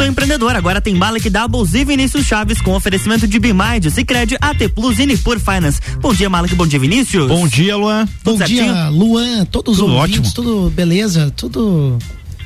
Pulso Empreendedor agora tem Malek Doubles e Vinícius Chaves com oferecimento de Bimind, Cicred, AT Plus e Nipur Finance. Bom dia, Malek, bom dia, Vinícius. Bom dia, Luan. Bom dia, Luan, todos os ouvintes, ótimo. tudo beleza, tudo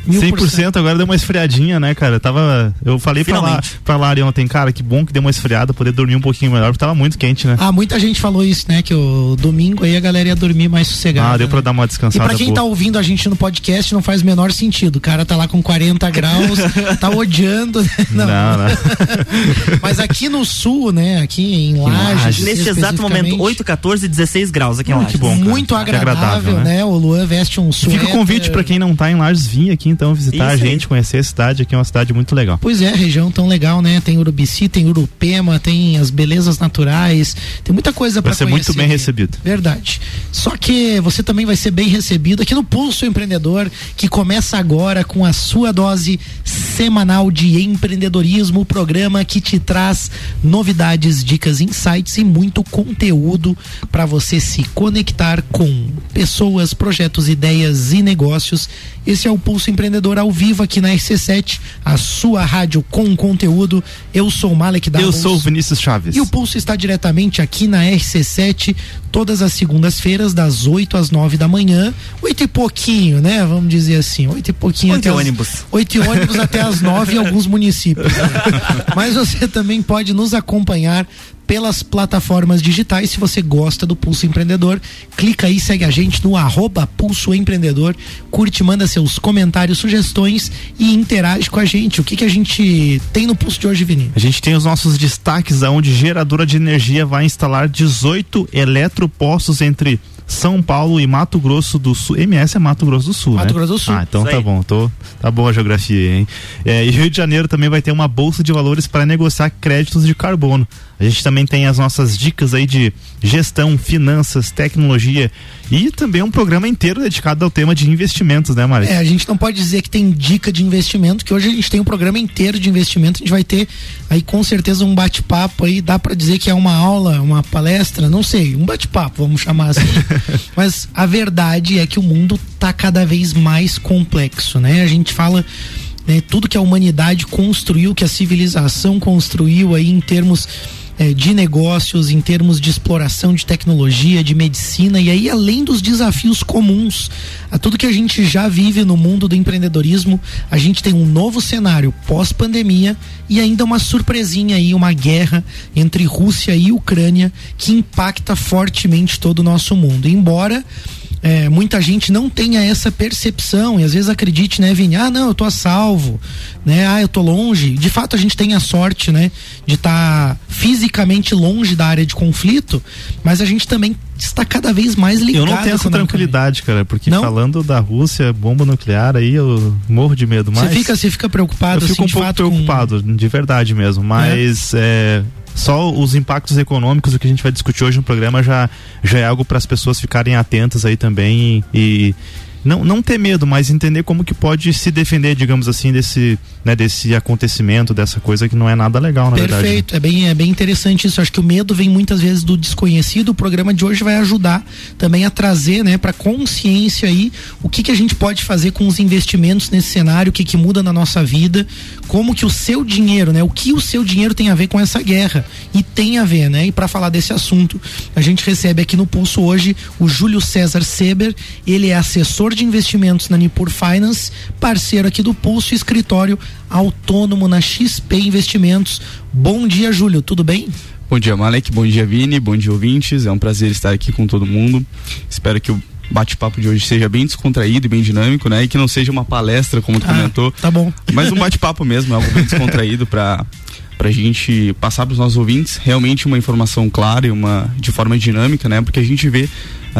100% agora deu uma esfriadinha, né, cara? Eu tava. Eu falei pra, lá, pra Lari ontem, cara, que bom que deu uma esfriada, poder dormir um pouquinho melhor, porque tava muito quente, né? Ah, muita gente falou isso, né? Que o domingo aí a galera ia dormir mais sossegada. Ah, deu pra dar uma descansada. E pra quem boa. tá ouvindo a gente no podcast, não faz o menor sentido. O cara tá lá com 40 graus, tá odiando. Né? Não, não. não. Mas aqui no sul, né? Aqui em Lages. Nesse exato momento, 8, 14, 16 graus aqui em Lages. Que bom. Muito agradável, agradável né? né? O Luan veste um suéter. Fica o convite pra quem não tá em Lages vir aqui então visitar Isso a gente, aí. conhecer a cidade aqui, é uma cidade muito legal. Pois é, região tão legal, né? Tem Urubici, tem Urupema, tem as belezas naturais, tem muita coisa para conhecer. Vai ser muito bem recebido. Verdade. Só que você também vai ser bem recebido aqui no Pulso Empreendedor, que começa agora com a sua dose semanal de empreendedorismo, o programa que te traz novidades, dicas, insights e muito conteúdo para você se conectar com pessoas, projetos, ideias e negócios. Esse é o Pulso Empreendedor Empreendedor ao vivo aqui na RC7, a sua rádio com conteúdo. Eu sou o Malek Davos. Eu sou o Vinícius Chaves. E o Pulso está diretamente aqui na RC7, todas as segundas-feiras, das 8 às 9 da manhã. Oito e pouquinho, né? Vamos dizer assim. Oito e pouquinho oito até ônibus. Oito ônibus até as 9 em alguns municípios. Né? Mas você também pode nos acompanhar pelas plataformas digitais. Se você gosta do Pulso Empreendedor, clica aí, segue a gente no arroba Pulso Empreendedor, curte, manda seus comentários, sugestões e interage com a gente. O que, que a gente tem no Pulso de hoje, Vini? A gente tem os nossos destaques aonde geradora de energia vai instalar 18 eletropostos entre são Paulo e Mato Grosso do Sul. MS é Mato Grosso do Sul, Mato né? Grosso do Sul. Ah, então Isso tá aí. bom. Tô, tá boa a geografia, hein? É, e Rio de Janeiro também vai ter uma bolsa de valores para negociar créditos de carbono. A gente também tem as nossas dicas aí de gestão, finanças, tecnologia e também um programa inteiro dedicado ao tema de investimentos, né, Mari? É, a gente não pode dizer que tem dica de investimento, que hoje a gente tem um programa inteiro de investimento, a gente vai ter aí com certeza um bate-papo aí, dá para dizer que é uma aula, uma palestra, não sei, um bate-papo, vamos chamar assim. Mas a verdade é que o mundo tá cada vez mais complexo, né? A gente fala né, tudo que a humanidade construiu, que a civilização construiu aí em termos é, de negócios, em termos de exploração de tecnologia, de medicina, e aí além dos desafios comuns a tudo que a gente já vive no mundo do empreendedorismo, a gente tem um novo cenário pós-pandemia e ainda uma surpresinha aí, uma guerra entre Rússia e Ucrânia que impacta fortemente todo o nosso mundo. Embora é, muita gente não tenha essa percepção e às vezes acredite, né, Vini? Ah, não, eu tô a salvo, né? Ah, eu tô longe. De fato, a gente tem a sorte, né, de estar tá fisicamente longe da área de conflito, mas a gente também está cada vez mais ligado. Eu não tenho essa tranquilidade, cara, porque não? falando da Rússia, bomba nuclear, aí eu morro de medo. Mas você fica, você fica preocupado? Eu fico assim, um pouco preocupado, com... de verdade mesmo. Mas é. é só os impactos econômicos, o que a gente vai discutir hoje no programa, já, já é algo para as pessoas ficarem atentas aí também e, não, não ter medo, mas entender como que pode se defender, digamos assim, desse, né, desse acontecimento, dessa coisa que não é nada legal, na Perfeito, verdade. Perfeito, é bem, é bem interessante isso. Acho que o medo vem muitas vezes do desconhecido. O programa de hoje vai ajudar também a trazer, né, para consciência aí o que que a gente pode fazer com os investimentos nesse cenário, o que que muda na nossa vida, como que o seu dinheiro, né, o que o seu dinheiro tem a ver com essa guerra e tem a ver, né? E para falar desse assunto, a gente recebe aqui no Pulso hoje o Júlio César Seber, ele é assessor de investimentos na Nipur Finance, parceiro aqui do Pulso, escritório autônomo na XP Investimentos. Bom dia, Júlio, tudo bem? Bom dia, Malek. Bom dia, Vini. Bom dia, ouvintes. É um prazer estar aqui com todo mundo. Espero que o bate-papo de hoje seja bem descontraído e bem dinâmico, né? E que não seja uma palestra, como tu ah, comentou. Tá bom. Mas um bate-papo mesmo, algo bem descontraído para para a gente passar para os nossos ouvintes realmente uma informação clara e uma de forma dinâmica, né? Porque a gente vê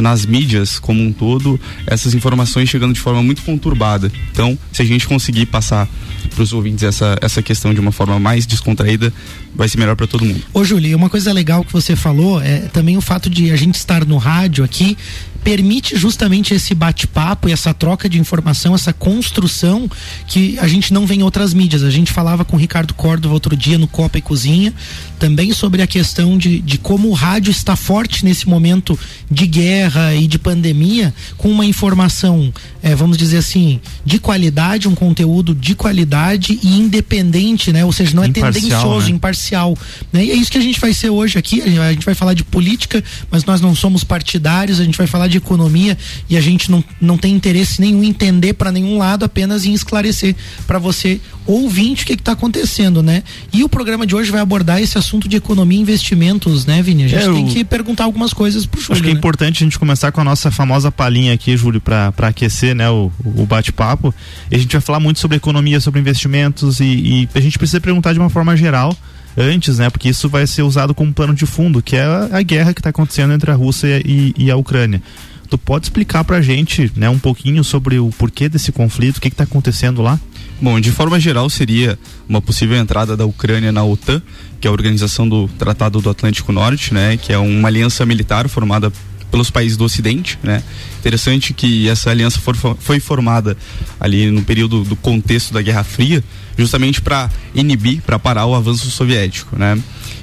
nas mídias como um todo essas informações chegando de forma muito conturbada. Então, se a gente conseguir passar para os ouvintes essa, essa questão de uma forma mais descontraída, vai ser melhor para todo mundo. Ô, Júlio, uma coisa legal que você falou é também o fato de a gente estar no rádio aqui permite justamente esse bate-papo e essa troca de informação, essa construção que a gente não vê em outras mídias. A gente falava com o Ricardo Córdova outro dia no Copa e Cozinha, também sobre a questão de, de como o rádio está forte nesse momento de guerra e de pandemia com uma informação, é, vamos dizer assim, de qualidade, um conteúdo de qualidade e independente, né? Ou seja, não é imparcial, tendencioso, né? imparcial. Né? E é isso que a gente vai ser hoje aqui. A gente vai falar de política, mas nós não somos partidários, a gente vai falar de economia e a gente não, não tem interesse nenhum em entender para nenhum lado, apenas em esclarecer para você ouvinte o que está acontecendo, né? E o programa de hoje vai abordar esse assunto de economia e investimentos, né, Vini? A gente é, tem que perguntar algumas coisas pro Júlio. Acho que é né? importante a gente começar com a nossa famosa palhinha aqui, Júlio, para aquecer né, o, o bate-papo. E a gente vai falar muito sobre economia, sobre investimentos e, e a gente precisa perguntar de uma forma geral antes, né? Porque isso vai ser usado como plano de fundo, que é a, a guerra que está acontecendo entre a Rússia e, e a Ucrânia. Tu pode explicar pra gente, né, um pouquinho sobre o porquê desse conflito, o que está acontecendo lá? Bom, de forma geral seria uma possível entrada da Ucrânia na OTAN, que é a organização do Tratado do Atlântico Norte, né, que é uma aliança militar formada pelos países do Ocidente, né? Interessante que essa aliança for, foi formada ali no período do contexto da Guerra Fria, justamente para inibir, para parar o avanço soviético, né?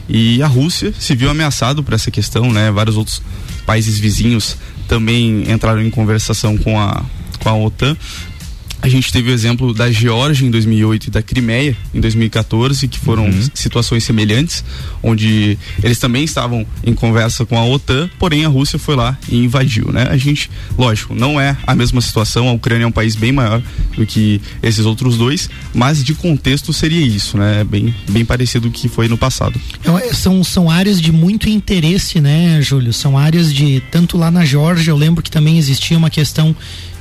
E a Rússia se viu ameaçado por essa questão, né? Vários outros países vizinhos também entraram em conversação com a com a OTAN a gente teve o exemplo da Geórgia em 2008 e da Crimeia em 2014, que foram uhum. situações semelhantes, onde eles também estavam em conversa com a OTAN, porém a Rússia foi lá e invadiu, né? A gente, lógico, não é a mesma situação, a Ucrânia é um país bem maior do que esses outros dois, mas de contexto seria isso, né? Bem, bem parecido com o que foi no passado. É, são, são áreas de muito interesse, né, Júlio? São áreas de, tanto lá na Geórgia, eu lembro que também existia uma questão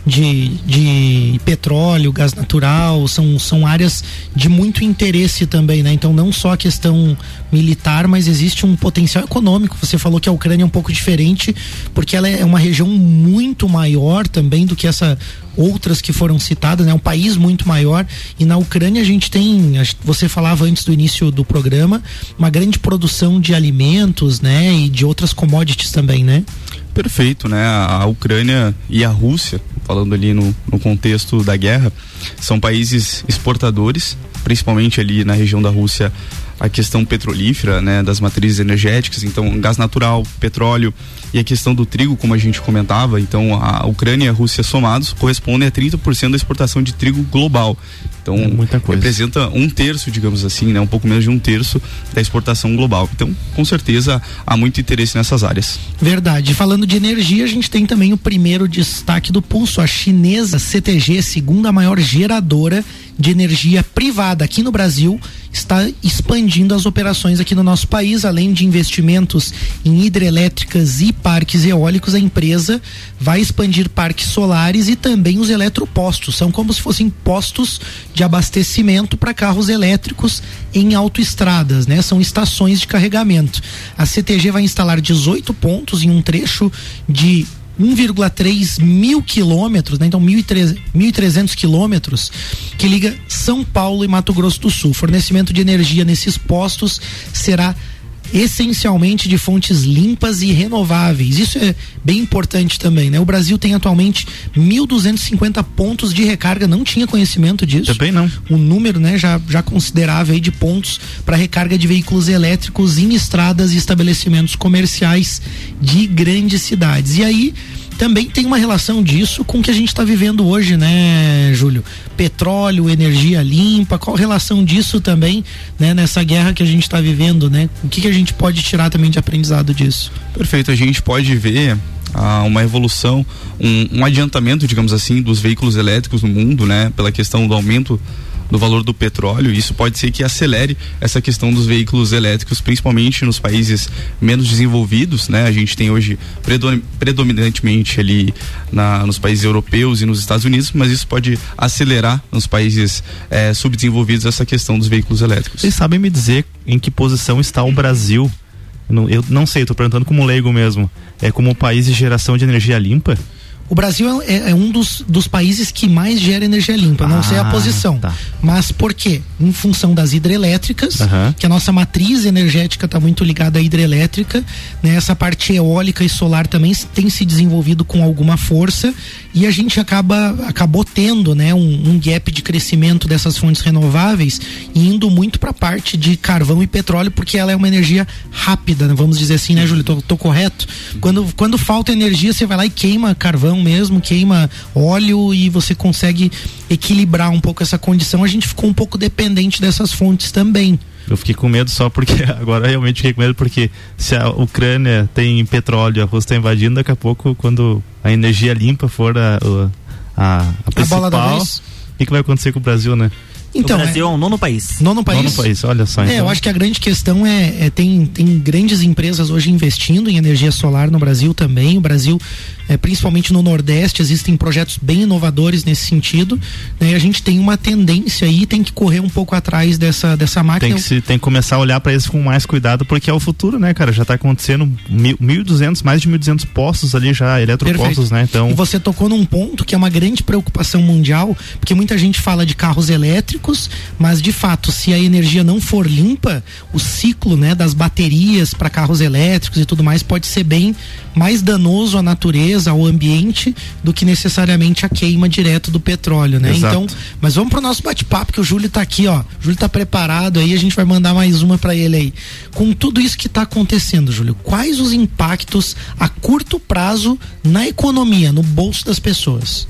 de, de petróleo, gás natural, são, são áreas de muito interesse também, né? Então não só a questão militar, mas existe um potencial econômico. Você falou que a Ucrânia é um pouco diferente, porque ela é uma região muito maior também do que essa outras que foram citadas, né? Um país muito maior e na Ucrânia a gente tem, você falava antes do início do programa, uma grande produção de alimentos, né? E de outras commodities também, né? Perfeito, né? A Ucrânia e a Rússia, falando ali no, no contexto da guerra, são países exportadores, principalmente ali na região da Rússia, a questão petrolífera, né, das matrizes energéticas, então gás natural, petróleo e a questão do trigo, como a gente comentava, então a Ucrânia e a Rússia somados correspondem a 30% da exportação de trigo global. Então, é muita coisa. representa um terço, digamos assim, né? Um pouco menos de um terço da exportação global. Então, com certeza, há muito interesse nessas áreas. Verdade. Falando de energia, a gente tem também o primeiro destaque do pulso. A chinesa CTG, segunda maior geradora de energia privada aqui no Brasil, está expandindo as operações aqui no nosso país, além de investimentos em hidrelétricas e parques eólicos, a empresa vai expandir parques solares e também os eletropostos. São como se fossem postos de abastecimento para carros elétricos em autoestradas, né? São estações de carregamento. A CTG vai instalar 18 pontos em um trecho de 1,3 mil quilômetros, né? então 1.300 quilômetros, que liga São Paulo e Mato Grosso do Sul. Fornecimento de energia nesses postos será essencialmente de fontes limpas e renováveis. Isso é bem importante também, né? O Brasil tem atualmente 1.250 pontos de recarga, não tinha conhecimento disso. Também não. Um número, né, já, já considerável aí de pontos para recarga de veículos elétricos em estradas e estabelecimentos comerciais de grandes cidades. E aí, também tem uma relação disso com o que a gente está vivendo hoje, né, Júlio? Petróleo, energia limpa, qual a relação disso também, né, nessa guerra que a gente está vivendo, né? O que, que a gente pode tirar também de aprendizado disso? Perfeito, a gente pode ver ah, uma evolução, um, um adiantamento, digamos assim, dos veículos elétricos no mundo, né? Pela questão do aumento do valor do petróleo. Isso pode ser que acelere essa questão dos veículos elétricos, principalmente nos países menos desenvolvidos, né? A gente tem hoje predominantemente ali na, nos países europeus e nos Estados Unidos, mas isso pode acelerar nos países eh, subdesenvolvidos essa questão dos veículos elétricos. Vocês sabem me dizer em que posição está o Brasil? Eu não, sei, estou perguntando como leigo mesmo. É como país de geração de energia limpa? O Brasil é, é um dos, dos países que mais gera energia limpa, não sei a Ah, posição. tá. Mas por quê? Em função das hidrelétricas, Aham. que a nossa matriz energética está muito ligada à hidrelétrica, né? Essa parte eólica e solar também tem se desenvolvido com alguma força e a gente acaba acabou tendo, né, um, um gap de crescimento dessas fontes renováveis indo muito para a parte de carvão e petróleo porque ela é uma energia rápida, né? vamos dizer assim, né, Júlio? Tô, tô correto? Quando quando falta energia, você vai lá e queima carvão mesmo, queima óleo e você consegue equilibrar um pouco essa condição. A gente ficou um pouco dependente dessas fontes também. Eu fiquei com medo só porque agora realmente fiquei com medo porque se a Ucrânia tem petróleo e a Rússia está invadindo, daqui a pouco quando a energia limpa for a, a, a A bola da principal, vez. o que, que vai acontecer com o Brasil, né? Então, o Brasil é, o nono país. nono país. Nono país, olha só. É, então. eu acho que a grande questão é, é tem, tem grandes empresas hoje investindo em energia solar no Brasil também. O Brasil, é, principalmente no Nordeste, existem projetos bem inovadores nesse sentido. Né? E a gente tem uma tendência aí, tem que correr um pouco atrás dessa, dessa máquina. Tem que, se, tem que começar a olhar para isso com mais cuidado, porque é o futuro, né, cara? Já tá acontecendo mil- 1.200, mais de 1.200 postos ali já, eletropostos, Perfeito. né? Então, E você tocou num ponto que é uma grande preocupação mundial, porque muita gente fala de carros elétricos, mas de fato, se a energia não for limpa, o ciclo, né, das baterias para carros elétricos e tudo mais pode ser bem mais danoso à natureza, ao ambiente, do que necessariamente a queima direto do petróleo, né? Exato. Então, mas vamos pro nosso bate-papo que o Júlio tá aqui, ó. O Júlio tá preparado aí, a gente vai mandar mais uma para ele aí. Com tudo isso que tá acontecendo, Júlio, quais os impactos a curto prazo na economia, no bolso das pessoas?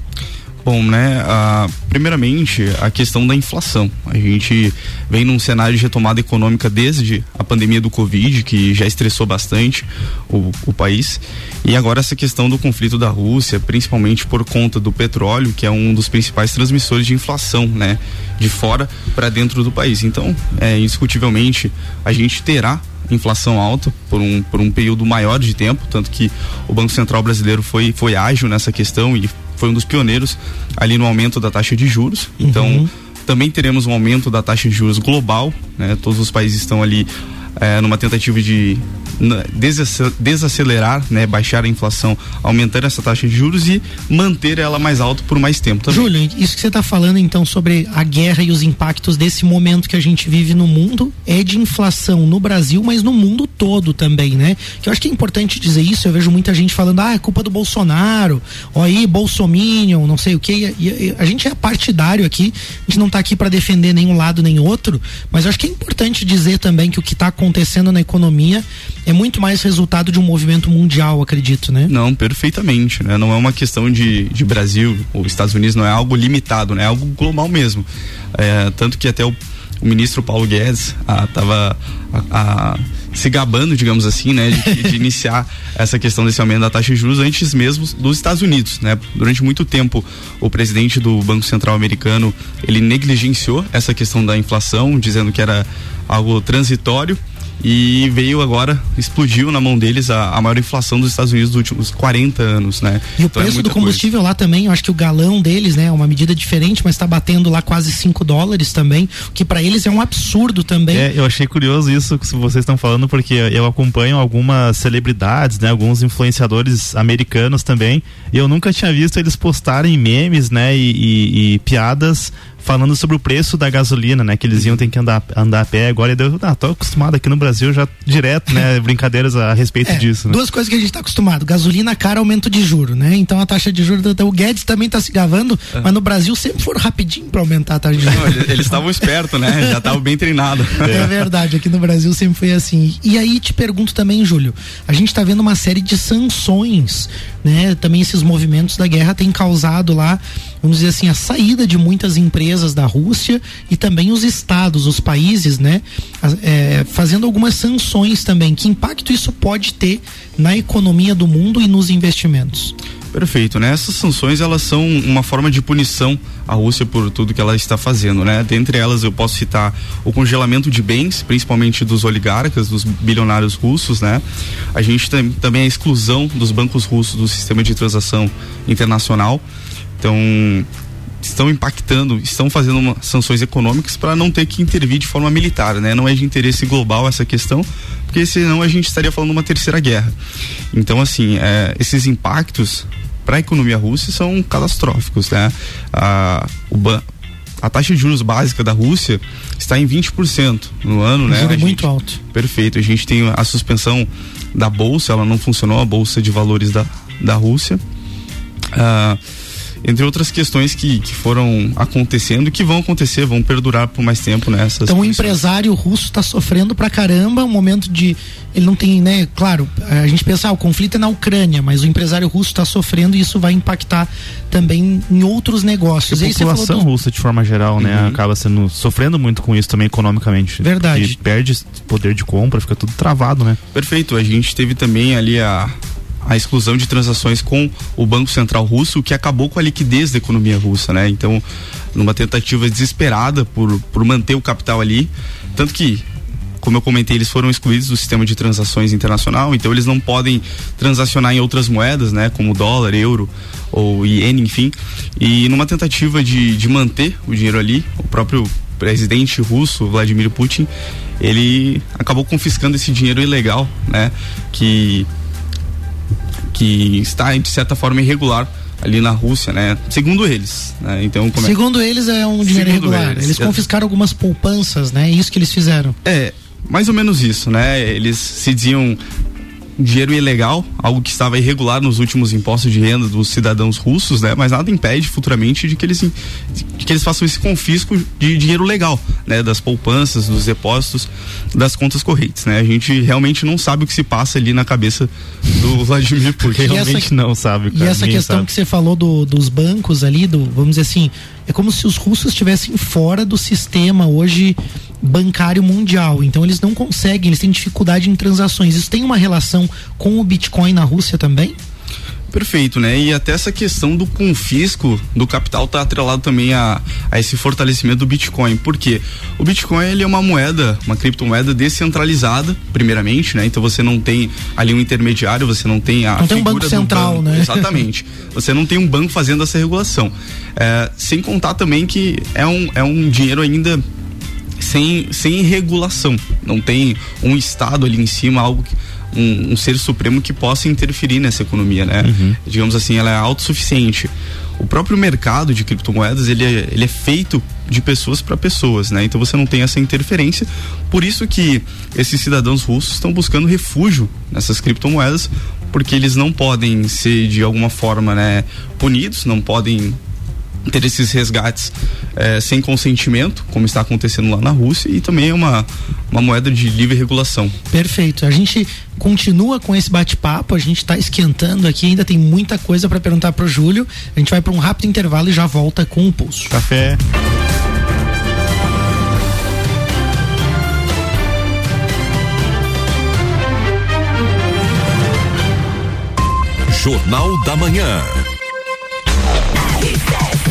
Bom, né? ah, primeiramente, a questão da inflação. A gente vem num cenário de retomada econômica desde a pandemia do Covid, que já estressou bastante o, o país. E agora essa questão do conflito da Rússia, principalmente por conta do petróleo, que é um dos principais transmissores de inflação, né? De fora para dentro do país. Então, é, indiscutivelmente, a gente terá inflação alta por um, por um período maior de tempo, tanto que o Banco Central brasileiro foi, foi ágil nessa questão e foi um dos pioneiros ali no aumento da taxa de juros. Então, Uhum. também teremos um aumento da taxa de juros global, né? Todos os países estão ali eh, numa tentativa de desacelerar, né? Baixar a inflação, aumentando essa taxa de juros e manter ela mais alta por mais tempo também. Júlio, isso que você está falando então sobre a guerra e os impactos desse momento que a gente vive no mundo é de inflação no Brasil, mas no mundo todo também, né? Que eu acho que é importante dizer isso. Eu vejo muita gente falando, ah, é culpa do Bolsonaro, ó aí, Bolsominion, não sei o que. A gente é partidário aqui, a gente não está aqui para defender nenhum lado nem outro, mas eu acho que é importante dizer também que o que está acontecendo na economia é muito mais resultado de um movimento mundial, acredito, né? Não, perfeitamente, né? Não é uma questão de, de Brasil ou Estados Unidos, não é algo limitado, né? É algo global mesmo. É, tanto que até o, o ministro Paulo Guedes ah, tava ah, ah, se gabando, digamos assim, né? De, de iniciar essa questão desse aumento da taxa de juros antes mesmo dos Estados Unidos, né? Durante muito tempo, o presidente do Banco Central americano, ele negligenciou essa questão da inflação, dizendo que era algo transitório e veio agora, explodiu na mão deles a, a maior inflação dos Estados Unidos dos últimos 40 anos, né? E o Então é preço do muita combustível lá também, eu acho que o galão deles, né, é uma medida diferente, mas está batendo lá quase 5 dólares também, o que para eles é um absurdo também. É, eu achei curioso isso que vocês estão falando, porque eu acompanho algumas celebridades, né, alguns influenciadores americanos também, e eu nunca tinha visto eles postarem memes, né, e, e- e piadas falando sobre o preço da gasolina, né, que eles iam ter que andar, andar a pé agora, e eu ah, tô acostumado aqui no Brasil já direto, né, brincadeiras a respeito É, disso, né. Duas coisas que a gente está acostumado: gasolina cara, aumento de juro, né? Então a taxa de juros. O Guedes também está se gavando, mas no Brasil sempre foram rapidinho para aumentar a taxa de Não, juros. eles eles estavam espertos, né? Já estavam bem treinados. É verdade, aqui no Brasil sempre foi assim. E aí te pergunto também, Júlio, a gente está vendo uma série de sanções, né? Também esses movimentos da guerra têm causado lá, vamos dizer assim, a saída de muitas empresas da Rússia e também os estados, os países, né? É, fazendo algumas sanções também. Que impacto isso pode ter na economia do mundo e nos investimentos? Perfeito, né? Essas sanções elas são uma forma de punição à Rússia por tudo que ela está fazendo, né? Dentre elas eu posso citar o congelamento de bens, principalmente dos oligarcas, dos bilionários russos, né? A gente tem também a exclusão dos bancos russos do sistema de transação internacional. Então, estão impactando, estão fazendo uma, sanções econômicas para não ter que intervir de forma militar, né? Não é de interesse global essa questão, porque senão a gente estaria falando de uma terceira guerra. Então, assim, é, esses impactos para a economia russa são catastróficos, né? A, a taxa de juros básica da Rússia está em 20% no ano, né? Juro gente, muito alto. Perfeito. A gente tem a suspensão da bolsa, ela não funcionou, a bolsa de valores da, da Rússia. Ah, entre outras questões que, que foram acontecendo, que vão acontecer, vão perdurar por mais tempo nessas. Então o empresário russo está sofrendo pra caramba, um momento de ele não tem, né, claro, a gente pensa, ah, o conflito é na Ucrânia, mas o empresário russo está sofrendo e isso vai impactar também em outros negócios. a população do... russa de forma geral, né, uhum. acaba sendo sofrendo muito com isso também economicamente. Verdade. perde poder de compra, fica tudo travado, né? Perfeito. A gente teve também ali a a exclusão de transações com o Banco Central Russo, que acabou com a liquidez da economia russa, né? Então, numa tentativa desesperada por, por manter o capital ali, tanto que como eu comentei, eles foram excluídos do sistema de transações internacional, então eles não podem transacionar em outras moedas, né, como dólar, euro ou iene, enfim. E numa tentativa de, de manter o dinheiro ali, o próprio presidente russo, Vladimir Putin, ele acabou confiscando esse dinheiro ilegal, né, que que está de certa forma irregular ali na Rússia, né? Segundo eles, né? Então, é... Segundo eles é um dinheiro Segundo irregular. Eles, eles é- confiscaram algumas poupanças, né? É isso que eles fizeram. É, mais ou menos isso, né? Eles se diziam dinheiro ilegal, algo que estava irregular nos últimos impostos de renda dos cidadãos russos, né? Mas nada impede futuramente de que eles, de que eles façam esse confisco de dinheiro legal, né? Das poupanças, dos depósitos, das contas correntes, né? A gente realmente não sabe o que se passa ali na cabeça do Vladimir Putin. realmente essa, não sabe. Cara, e essa questão sabe. que você falou do, dos bancos ali, do, vamos dizer assim, é como se os russos estivessem fora do sistema hoje bancário mundial. Então eles não conseguem, eles têm dificuldade em transações. Isso tem uma relação com o Bitcoin na Rússia também? Perfeito, né? E até essa questão do confisco do capital está atrelado também a, a esse fortalecimento do Bitcoin. Por quê? O Bitcoin ele é uma moeda, uma criptomoeda descentralizada, primeiramente, né? Então você não tem ali um intermediário, você não tem a não tem um banco central, banco. né? Exatamente. você não tem um banco fazendo essa regulação. É, sem contar também que é um, é um dinheiro ainda sem, sem regulação. Não tem um Estado ali em cima, algo que, um, um, ser supremo que possa interferir nessa economia, né? Uhum. Digamos assim, ela é autossuficiente. O próprio mercado de criptomoedas ele é, ele é feito de pessoas para pessoas, né? Então você não tem essa interferência. Por isso que esses cidadãos russos estão buscando refúgio nessas criptomoedas, porque eles não podem ser de alguma forma, né, punidos, não podem ter esses resgates é, sem consentimento, como está acontecendo lá na Rússia, e também é uma, uma moeda de livre regulação. Perfeito. A gente continua com esse bate-papo, a gente está esquentando aqui, ainda tem muita coisa para perguntar para o Júlio. A gente vai para um rápido intervalo e já volta com o pulso. Café. Jornal da Manhã.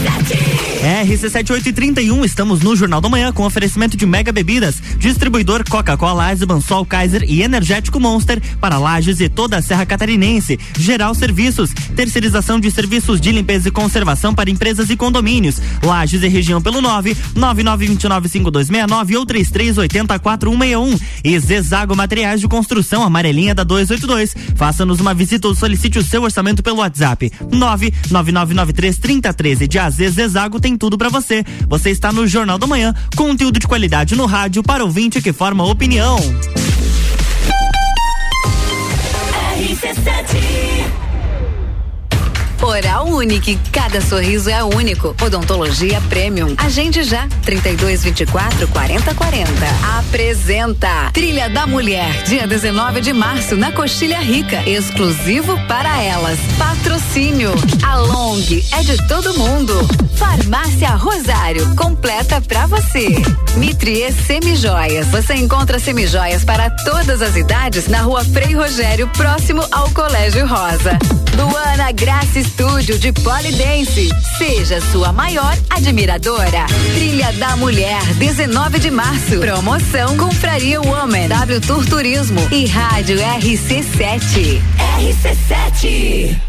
Yeah. RC7831, estamos no Jornal da Manhã com oferecimento de Mega Bebidas, distribuidor Coca-Cola, Eisenbahn, Sol Kaiser e Energético Monster para Lages e toda a Serra Catarinense. Geral Serviços, terceirização de serviços de limpeza e conservação para empresas e condomínios. Lages e região pelo 9 99295269 ou 33804161. E Zezago Materiais de Construção, amarelinha da 282. Faça-nos uma visita ou solicite o seu orçamento pelo WhatsApp 999933013 de AZ Zezago tem tudo para você. Você está no Jornal da Manhã, conteúdo de qualidade no rádio para ouvinte que forma opinião. RC7 Oral Unique, cada sorriso é único. Odontologia Premium. Agende já. 32 24 40 40. Apresenta Trilha da Mulher, dia 19 de março na Coxilha Rica, exclusivo para elas. Patrocínio. A Long é de todo mundo. Farmácia Rosário, completa para você. Mitrie Semijoias. Você encontra semijoias para todas as idades na Rua Frei Rogério, próximo ao Colégio Rosa. Luana Graça Estúdio de Polidense. Seja sua maior admiradora. Trilha da Mulher, 19 de março. Promoção Confraria Woman, W Tour Turismo e Rádio RC7. RC7.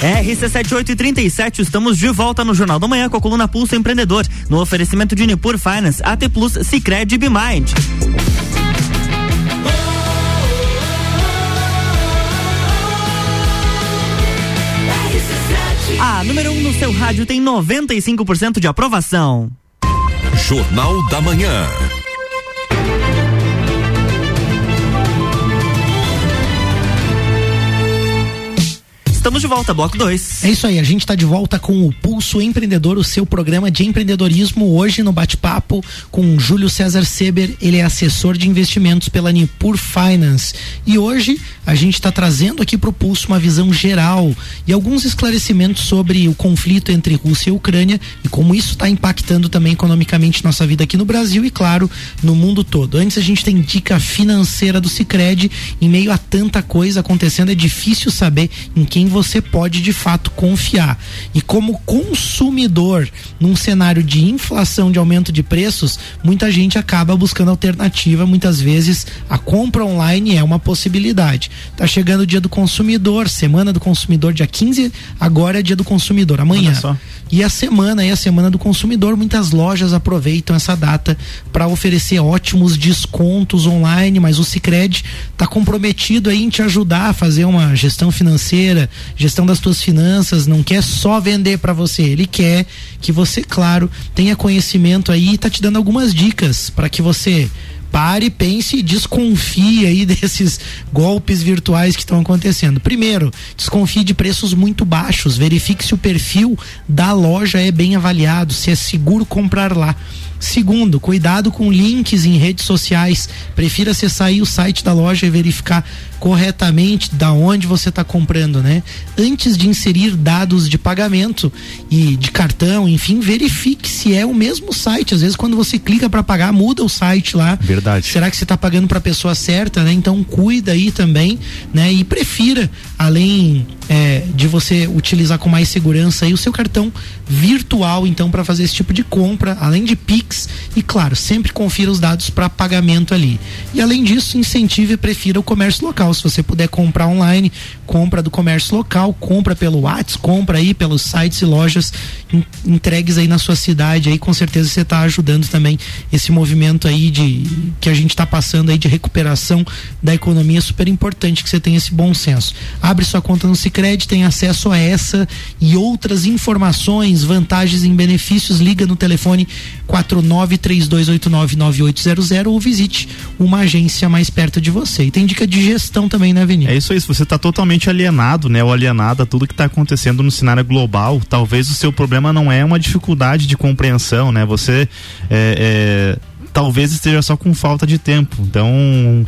RC7837, estamos de volta no Jornal da Manhã com a coluna Pulso Empreendedor, no oferecimento de Nipur Finance, AT Plus, Cicred e Bimind. A número 1 um no seu rádio tem 95% de aprovação. Jornal da Manhã. Estamos de volta, bloco 2. É isso aí, a gente está de volta com o Pulso Empreendedor, o seu programa de empreendedorismo, hoje no bate-papo com Júlio César Seber, ele é assessor de investimentos pela Nipur Finance. E hoje a gente está trazendo aqui para o Pulso uma visão geral e alguns esclarecimentos sobre o conflito entre Rússia e Ucrânia e como isso está impactando também economicamente nossa vida aqui no Brasil e, claro, no mundo todo. Antes a gente tem dica financeira do Cicred, em meio a tanta coisa acontecendo, é difícil saber em quem você pode de fato confiar. E como consumidor, num cenário de inflação, de aumento de preços, muita gente acaba buscando alternativa. Muitas vezes a compra online é uma possibilidade. Tá chegando o dia do consumidor, semana do consumidor, dia 15, agora é dia do consumidor, amanhã. E a semana é a semana do consumidor. Muitas lojas aproveitam essa data para oferecer ótimos descontos online, mas o Sicredi está comprometido aí em te ajudar a fazer uma gestão financeira, gestão das tuas finanças, não quer só vender para você, ele quer que você, claro, tenha conhecimento aí e tá te dando algumas dicas para que você pare, pense e desconfie aí desses golpes virtuais que estão acontecendo. Primeiro, desconfie de preços muito baixos, verifique se o perfil da loja é bem avaliado, se é seguro comprar lá. Segundo, cuidado com links em redes sociais. Prefira acessar aí o site da loja e verificar corretamente da onde você está comprando, né? Antes de inserir dados de pagamento e de cartão, enfim, verifique se é o mesmo site. Às vezes quando você clica para pagar, muda o site lá. Verdade. Será que você está pagando para a pessoa certa, né? Então cuida aí também, né? E prefira, além é, de você utilizar com mais segurança aí o seu cartão virtual, então, para fazer esse tipo de compra, além de Pix e claro, sempre confira os dados para pagamento ali. E além disso, incentive e prefira o comércio local local. Se você puder comprar online, compra do comércio local, compra pelo WhatsApp, compra aí pelos sites e lojas entregues aí na sua cidade. Aí com certeza você está ajudando também esse movimento aí de que a gente está passando aí de recuperação da economia. Super importante que você tenha esse bom senso. Abre sua conta no Sicredi, tem acesso a essa e outras informações, vantagens e benefícios. Liga no telefone 4932899800 ou visite uma agência mais perto de você. E tem dica de gestão questão também, né, Vinícius? É isso aí, você está totalmente alienado, né, ou alienada a tudo que está acontecendo no cenário global, talvez o seu problema não é uma dificuldade de compreensão, né? Você é, é talvez esteja só com falta de tempo. Então,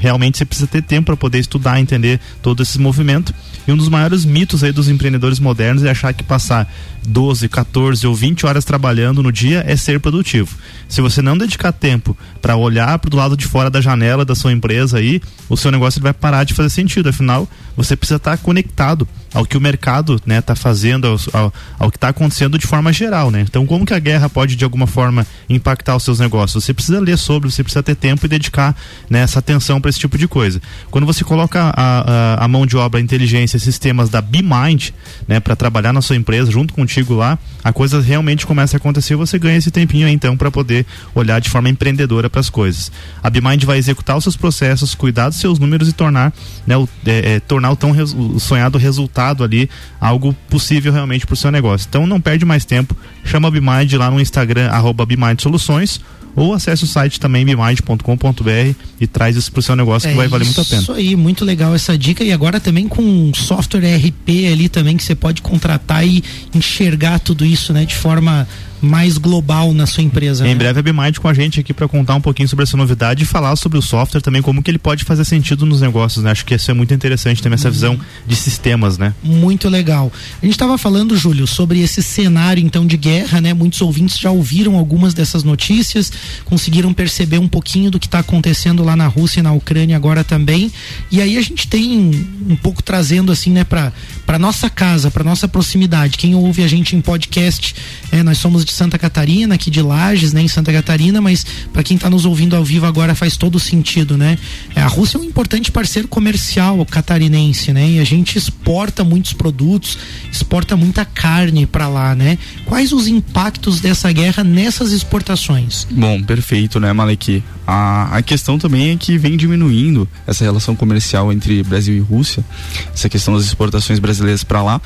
realmente você precisa ter tempo para poder estudar, entender todo esse movimento. E um dos maiores mitos aí dos empreendedores modernos é achar que passar 12, 14 ou 20 horas trabalhando no dia é ser produtivo. Se você não dedicar tempo para olhar para o lado de fora da janela da sua empresa aí, o seu negócio vai parar de fazer sentido. Afinal, você precisa estar tá conectado ao que o mercado está né, tá fazendo, ao, ao, ao que está acontecendo de forma geral. Né? Então, como que a guerra pode de alguma forma impactar os seus negócios? Você precisa ler sobre, você precisa ter tempo e dedicar né, essa atenção para esse tipo de coisa. Quando você coloca a, a, a mão de obra, a inteligência, sistemas da BeMind né, para trabalhar na sua empresa junto contigo lá, a coisa realmente começa a acontecer você ganha esse tempinho aí, então para poder olhar de forma empreendedora para as coisas. A BeMind vai executar os seus processos, cuidar dos seus números e tornar, né, o, é, é, tornar o tão res, o sonhado resultado ali algo possível realmente para o seu negócio. Então não perde mais tempo, chama a BeMind lá no Instagram, arroba BeMind Soluções ou acesse o site também bimind.com.br e traz isso para o seu negócio é que vai valer muito a pena. Isso aí, muito legal essa dica e agora também com um software RP ali também que você pode contratar e enxergar tudo isso, né, de forma mais global na sua empresa. Em né? breve a BMind com a gente aqui para contar um pouquinho sobre essa novidade e falar sobre o software também, como que ele pode fazer sentido nos negócios, né? Acho que isso é muito interessante também, essa visão de sistemas, né? Muito legal. A gente estava falando, Júlio, sobre esse cenário então de guerra, né? Muitos ouvintes já ouviram algumas dessas notícias, conseguiram perceber um pouquinho do que está acontecendo lá na Rússia e na Ucrânia agora também. E aí a gente tem um pouco trazendo assim, né, para para nossa casa, para nossa proximidade. Quem ouve a gente em podcast, é, nós somos de Santa Catarina, aqui de Lages, né, em Santa Catarina, mas para quem está nos ouvindo ao vivo agora faz todo sentido, né? É, a Rússia é um importante parceiro comercial catarinense, né? E a gente exporta muitos produtos, exporta muita carne para lá, né? Quais os impactos dessa guerra nessas exportações? Bom, perfeito, né, Maleki? A, a questão também é que vem diminuindo essa relação comercial entre Brasil e Rússia, essa questão das exportações brasileiras para lá,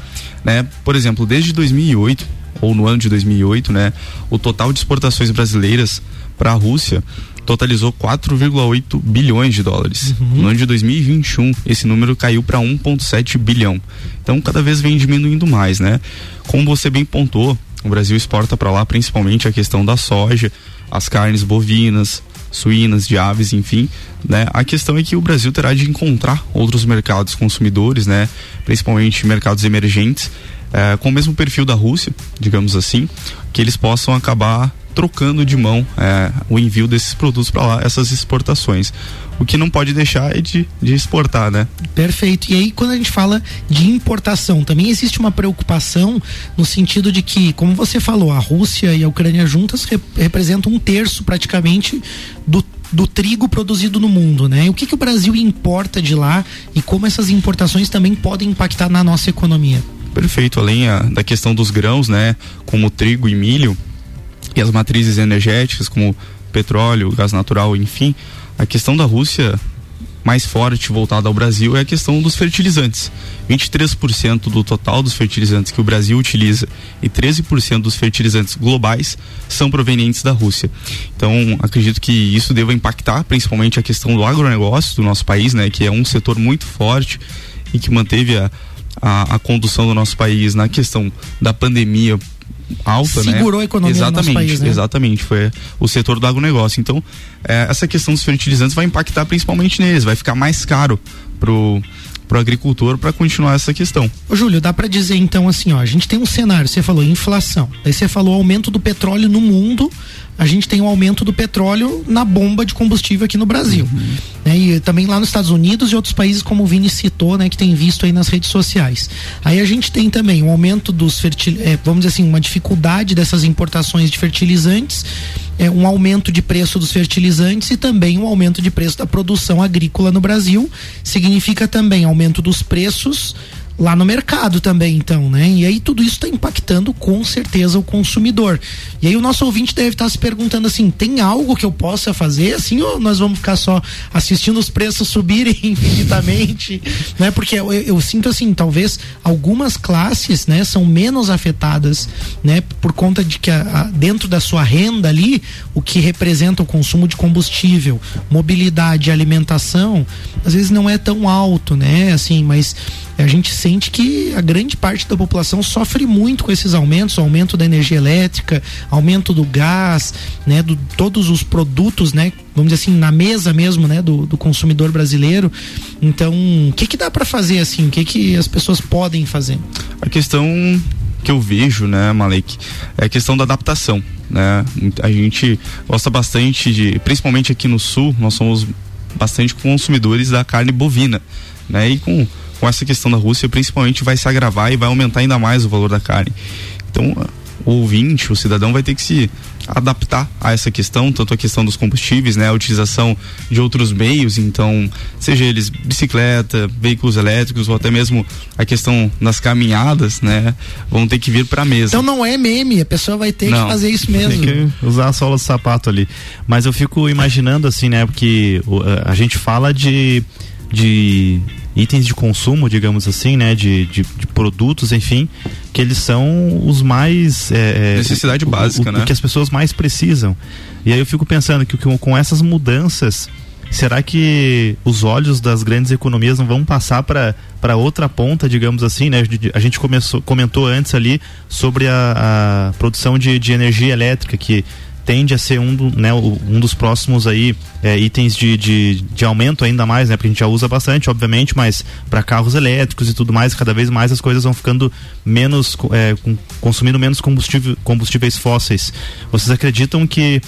né? Por exemplo, desde 2008 ou no ano de 2008, né, o total de exportações brasileiras para a Rússia totalizou 4,8 bilhões de dólares. Uhum. No ano de 2021, esse número caiu para 1,7 bilhão. Então, cada vez vem diminuindo mais, né? Como você bem pontuou, o Brasil exporta para lá principalmente a questão da soja, as carnes bovinas, suínas, de aves, enfim, né? A questão é que o Brasil terá de encontrar outros mercados consumidores, né? Principalmente mercados emergentes é, com o mesmo perfil da Rússia, digamos assim, que eles possam acabar trocando de mão é, o envio desses produtos para lá, essas exportações. O que não pode deixar é de, de exportar, né? Perfeito. E aí, quando a gente fala de importação, também existe uma preocupação no sentido de que, como você falou, a Rússia e a Ucrânia juntas rep representam um terço praticamente do do trigo produzido no mundo, né? O que, que o Brasil importa de lá e como essas importações também podem impactar na nossa economia? Perfeito. Além a, da questão dos grãos, né? Como trigo e milho, e as matrizes energéticas como petróleo, gás natural, enfim, a questão da Rússia mais forte voltada ao Brasil é a questão dos fertilizantes. 23% do total dos fertilizantes que o Brasil utiliza e 13% dos fertilizantes globais são provenientes da Rússia. Então, acredito que isso deva impactar principalmente a questão do agronegócio do nosso país, né, que é um setor muito forte e que manteve a, a, a condução do nosso país na questão da pandemia alta, né? Segurou né? a economia exatamente, do país, né? Exatamente, foi o setor do agronegócio. Então, é, essa questão dos fertilizantes vai impactar principalmente neles, vai ficar mais caro pro pro agricultor para continuar essa questão. Ô, Júlio, dá para dizer então assim, ó, a gente tem um cenário, você falou inflação, daí você falou aumento do petróleo no mundo, a gente tem um aumento do petróleo na bomba de combustível aqui no Brasil. Uhum. Né? E também lá nos Estados Unidos e outros países, como o Vini citou, né, que tem visto aí nas redes sociais. Aí a gente tem também um aumento dos fertilizantes, é, vamos dizer assim, uma dificuldade dessas importações de fertilizantes, é, um aumento de preço dos fertilizantes e também um aumento de preço da produção agrícola no Brasil. Significa também aumento dos preços lá no mercado também, então, né? E aí tudo isso está impactando com certeza o consumidor. E aí o nosso ouvinte deve estar tá se perguntando assim: tem algo que eu possa fazer assim ou nós vamos ficar só assistindo os preços subirem infinitamente, né? Porque eu, eu, sinto assim, talvez algumas classes, né, são menos afetadas, né, por conta de que a, a, dentro da sua renda ali, o que representa o consumo de combustível, mobilidade, alimentação, às vezes não é tão alto, né? Assim, mas a gente sente que a grande parte da população sofre muito com esses aumentos, aumento da energia elétrica, aumento do gás, né, do todos os produtos, né, vamos dizer assim, na mesa mesmo, né, do, do consumidor brasileiro. Então, o que que dá para fazer assim? O que que as pessoas podem fazer? A questão que eu vejo, né, Malek, é a questão da adaptação, né? A gente gosta bastante de, principalmente aqui no sul, nós somos bastante consumidores da carne bovina, né? E com com essa questão da Rússia, principalmente vai se agravar e vai aumentar ainda mais o valor da carne. Então, o ouvinte, o cidadão vai ter que se adaptar a essa questão, tanto a questão dos combustíveis, né, a utilização de outros meios, então, seja eles bicicleta, veículos elétricos ou até mesmo a questão das caminhadas, né, vão ter que vir para a mesa. Então não é meme, a pessoa vai ter não, que fazer isso mesmo. Tem que usar a sola do sapato ali. Mas eu fico imaginando assim, né, porque a gente fala de de itens de consumo, digamos assim, né, de, de, de produtos, enfim, que eles são os mais é, é necessidade o, básica, o, né? O que as pessoas mais precisam. E aí eu fico pensando que com, com essas mudanças será que os olhos das grandes economias não vão passar para outra ponta, digamos assim, né? A gente começou, comentou antes ali sobre a, a produção de, de energia elétrica, que tende a ser um, do, né, um dos próximos aí é, itens de, de, de, aumento ainda mais, né? Porque a gente já usa bastante, obviamente, mas para carros elétricos e tudo mais, cada vez mais as coisas vão ficando menos, é, consumindo menos combustível, combustíveis fósseis. Vocês acreditam que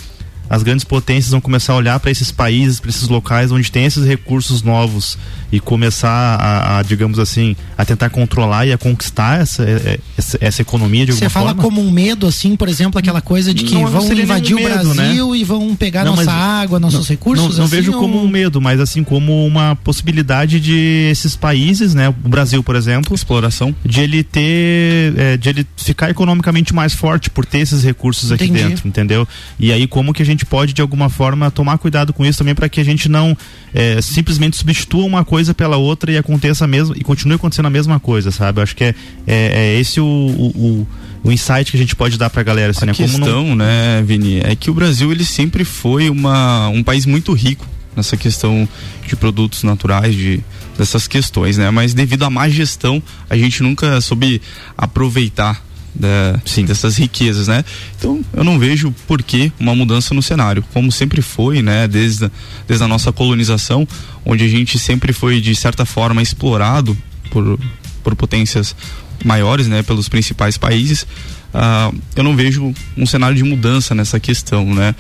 as grandes potências vão começar a olhar para esses países, para esses locais onde tem esses recursos novos e começar a, a, digamos assim, a tentar controlar e a conquistar essa, é, é, essa, essa economia de alguma forma. Você fala como um medo, assim, por exemplo, aquela coisa de que não, vão invadir medo, o né? Brasil né? e vão pegar não, nossa água, nossos não, recursos? Não, assim, vejo ou... como um medo, mas assim como uma possibilidade de esses países, né, o Brasil, por exemplo, exploração, de ele ter, é, de ele ficar economicamente mais forte por ter esses recursos Entendi. aqui dentro, entendeu? E aí como que a gente pode de alguma forma tomar cuidado com isso também para que a gente não é, simplesmente substitua uma coisa pela outra e aconteça mesmo e continue acontecendo a mesma coisa, sabe? Eu acho que é, é, é esse o, o, o, insight que a gente pode dar para a galera. Assim, a né? questão, não... né, Vini, é que o Brasil ele sempre foi uma, um país muito rico nessa questão de produtos naturais, de dessas questões, né? Mas devido à má gestão, a gente nunca soube aproveitar da, sim, dessas riquezas, né? Então eu não vejo por que uma mudança no cenário, como sempre foi, né? Desde, desde a nossa colonização, onde a gente sempre foi de certa forma explorado por por potências maiores, né, pelos principais países, uh, eu não vejo um cenário de mudança nessa questão, né?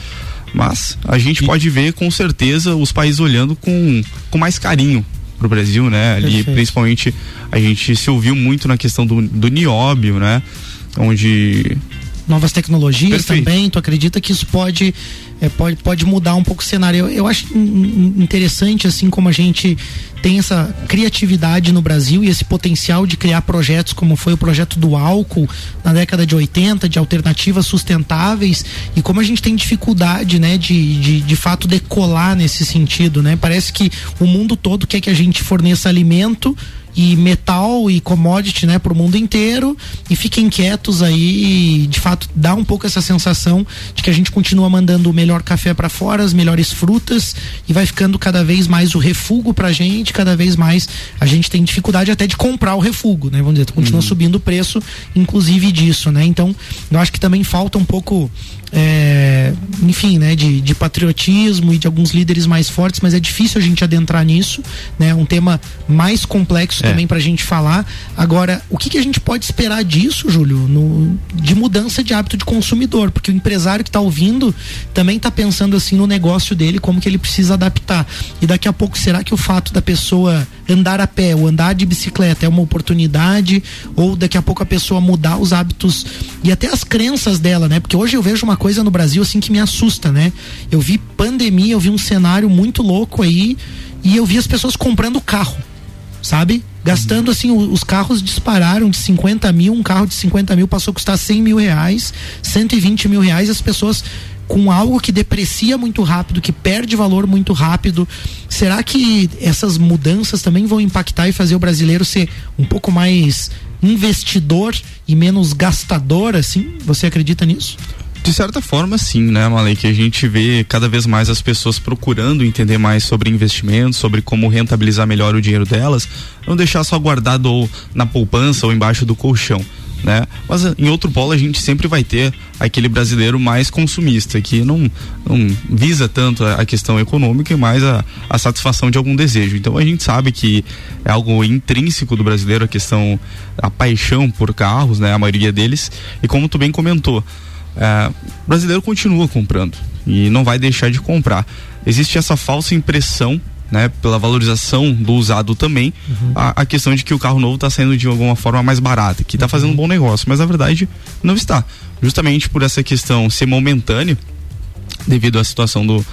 Mas a gente e... pode ver com certeza os países olhando com, com mais carinho para o Brasil, né? Ali, Perfeito. principalmente, a gente se ouviu muito na questão do, do nióbio, né? Onde novas tecnologias Perfeito. também. Tu acredita que isso pode, é, pode, pode mudar um pouco o cenário? Eu, eu acho interessante, assim como a gente tem essa criatividade no Brasil e esse potencial de criar projetos como foi o projeto do álcool na década de 80, de alternativas sustentáveis, e como a gente tem dificuldade, né, de, de, de fato decolar nesse sentido, né? Parece que o mundo todo quer que a gente forneça alimento e metal e commodity, né, para o mundo inteiro e fiquem quietos aí e, de fato dá um pouco essa sensação de que a gente continua mandando o melhor café para fora, as melhores frutas e vai ficando cada vez mais o refúgio pra gente, cada vez mais a gente tem dificuldade até de comprar o refúgio, né? Vamos dizer, continua uhum. subindo o preço inclusive disso, né? Então, eu acho que também falta um pouco é, enfim, né, de, de patriotismo e de alguns líderes mais fortes, mas é difícil a gente adentrar nisso, né? Um tema mais complexo é. também para a gente falar. Agora, o que, que a gente pode esperar disso, Júlio, no, de mudança de hábito de consumidor? Porque o empresário que está ouvindo também está pensando assim no negócio dele, como que ele precisa adaptar. E daqui a pouco, será que o fato da pessoa andar a pé ou andar de bicicleta é uma oportunidade? Ou daqui a pouco a pessoa mudar os hábitos e até as crenças dela, né? Porque hoje eu vejo uma coisa no Brasil assim que me assusta, né? Eu vi pandemia, eu vi um cenário muito louco aí e eu vi as pessoas comprando carro, sabe? Gastando assim, os carros dispararam de 50 mil, um carro de 50 mil passou a custar 100 mil reais, 120 mil reais, as pessoas com algo que deprecia muito rápido, que perde valor muito rápido. Será que essas mudanças também vão impactar e fazer o brasileiro ser um pouco mais investidor e menos gastador, assim? Você acredita nisso? De certa forma, sim, né, Malek? Que a gente vê cada vez mais as pessoas procurando entender mais sobre investimentos, sobre como rentabilizar melhor o dinheiro delas, não deixar só guardado ou na poupança ou embaixo do colchão. Né? Mas em outro polo a gente sempre vai ter aquele brasileiro mais consumista, que não, não visa tanto a, questão econômica e mais a, a satisfação de algum desejo. Então a gente sabe que é algo intrínseco do brasileiro a questão, a paixão por carros, né? A maioria deles. E como tu bem comentou, é, o brasileiro continua comprando e não vai deixar de comprar. Existe essa falsa impressão né, pela valorização do usado também, uhum. a, a, questão de que o carro novo está saindo de alguma forma mais barato, que está fazendo um bom negócio, mas na verdade não está. Justamente por essa questão ser momentânea, devido à situação do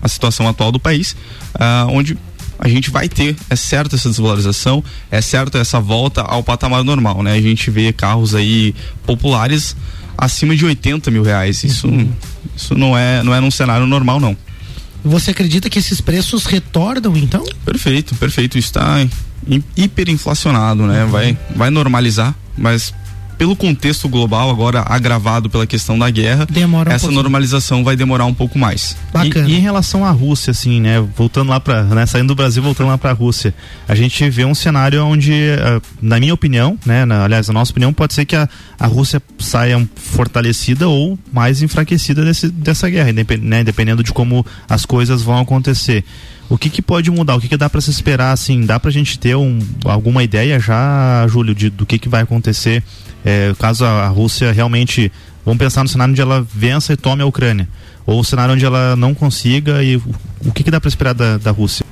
a situação atual do país, uh, onde a gente vai ter, é certo essa desvalorização, é certo essa volta ao patamar normal, né? A gente vê carros aí populares acima de 80 mil reais. Isso, uhum. isso não é não é num cenário normal, não. Você acredita que esses preços retornam, então? Perfeito, perfeito. Está hiperinflacionado, né? Uhum. Vai, vai normalizar, mas pelo contexto global, agora agravado pela questão da guerra, Demora um essa pouquinho. normalização vai demorar um pouco mais. Bacana. E, e, em relação à Rússia, assim, né? Voltando lá para, né, saindo do Brasil, voltando lá para a Rússia, a gente vê um cenário onde, uh, na minha opinião, né? Na, aliás, na nossa opinião, pode ser que a, a Rússia saia fortalecida ou mais enfraquecida desse, dessa guerra, né, dependendo de como as coisas vão acontecer. O que, que pode mudar? O que, que dá para se esperar? Assim, dá para a gente ter um, alguma ideia já, Júlio, de, do que, que vai acontecer é, caso a, Rússia realmente. Vamos pensar no cenário onde ela vença e tome a Ucrânia. Ou o cenário onde ela não consiga e o, o que, que dá para esperar da, da Rússia?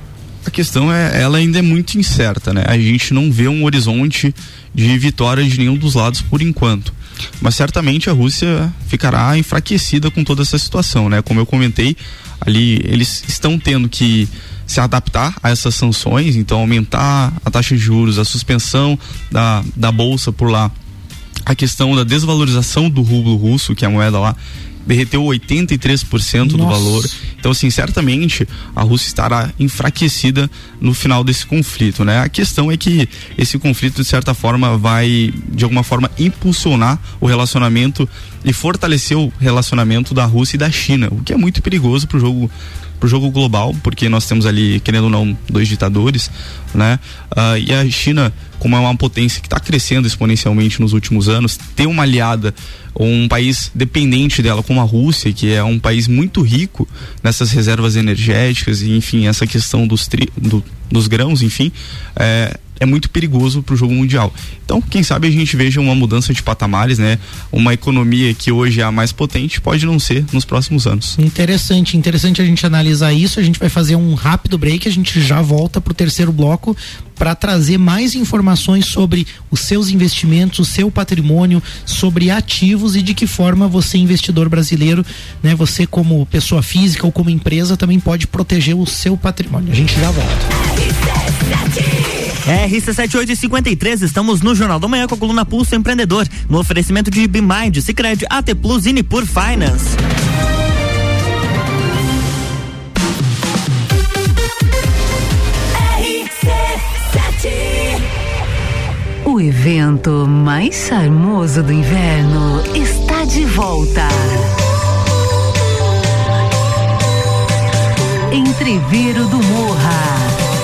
A questão é, ela ainda é muito incerta, né? A gente não vê um horizonte de vitória de nenhum dos lados por enquanto. Mas certamente a Rússia ficará enfraquecida com toda essa situação, né? Como eu comentei, ali eles estão tendo que se adaptar a essas sanções, então aumentar a taxa de juros, a suspensão da, da bolsa por lá, a questão da desvalorização do rublo russo, que é a moeda lá, derreteu 83% do valor. Então, assim, certamente a Rússia estará enfraquecida no final desse conflito, né? A questão é que esse conflito, de certa forma, vai, de alguma forma, impulsionar o relacionamento e fortalecer o relacionamento da Rússia e da China, o que é muito perigoso para o jogo pro jogo global, porque nós temos ali, querendo ou não, dois ditadores, né? Uh, e a China, como é uma potência que está crescendo exponencialmente nos últimos anos, ter uma aliada um país dependente dela, como a Rússia, que é um país muito rico nessas reservas energéticas e, enfim, essa questão dos, tri, do, dos grãos, enfim, é, é muito perigoso para o jogo mundial. Então, quem sabe a gente veja uma mudança de patamares, né? Uma economia que hoje é a mais potente pode não ser nos próximos anos. Interessante, interessante a gente analisar isso. A gente vai fazer um rápido break, a gente já volta para o terceiro bloco para trazer mais informações sobre os seus investimentos, o seu patrimônio, sobre ativos e de que forma você, investidor brasileiro, né, você como pessoa física ou como empresa, também pode proteger o seu patrimônio. A gente já volta. RC7853, estamos no Jornal da Manhã com a coluna Pulso Empreendedor, no oferecimento de Bimind, Cicred, AT Plus e Nipur Finance. O evento mais charmoso do inverno está de volta. Entreveiro do Morra.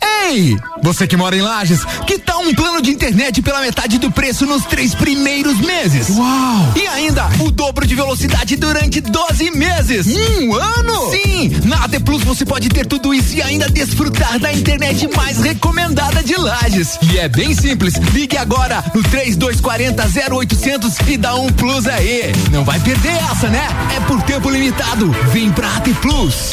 Ei, você que mora em Lages, que tal um plano de internet pela metade do preço nos três primeiros meses? Uau! E ainda o dobro de velocidade durante 12 meses. Um ano? Sim! Na AT Plus você pode ter tudo isso e ainda desfrutar da internet mais recomendada de Lages. E é bem simples. Ligue agora no 3240 0800 e dá um plus aí. Não vai perder essa, né? É por tempo limitado. Vem pra AT Plus.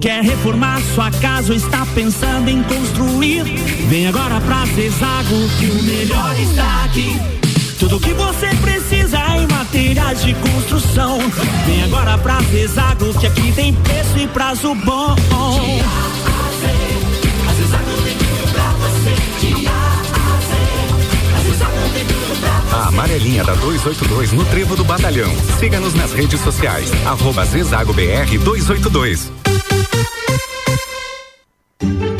Quer reformar sua casa ou está pensando em construir? Vem agora pra Zezago que o melhor está aqui. Tudo que você precisa em materiais de construção. Vem agora pra Zezago que aqui tem preço e prazo bom. A amarelinha da 282 no Trevo do Batalhão. Siga-nos nas redes sociais. Arroba Zezago BR 282. Thank you.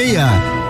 meia.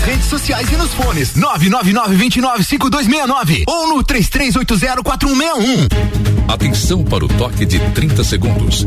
Nas redes sociais e nos fones 999 29 5269 ou no 33804161. Atenção para o toque de 30 segundos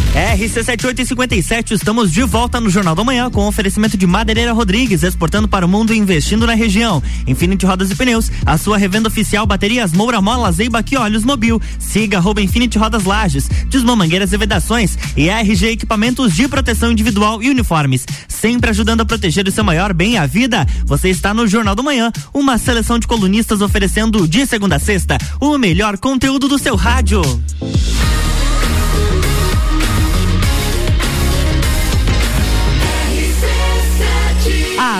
RC7857, estamos de volta no Jornal da Manhã com oferecimento de Madeireira Rodrigues, exportando para o mundo e investindo na região. Infinity Rodas e Pneus, a sua revenda oficial baterias Moura Mola, Zeiba e Olhos Mobil. Siga arroba Rodas Lages, Desmã Mangueiras e Vedações e RG Equipamentos de Proteção Individual e Uniformes. Sempre ajudando a proteger o seu maior bem, a vida. Você está no Jornal da Manhã, uma seleção de colunistas oferecendo de segunda a sexta o melhor conteúdo do seu rádio.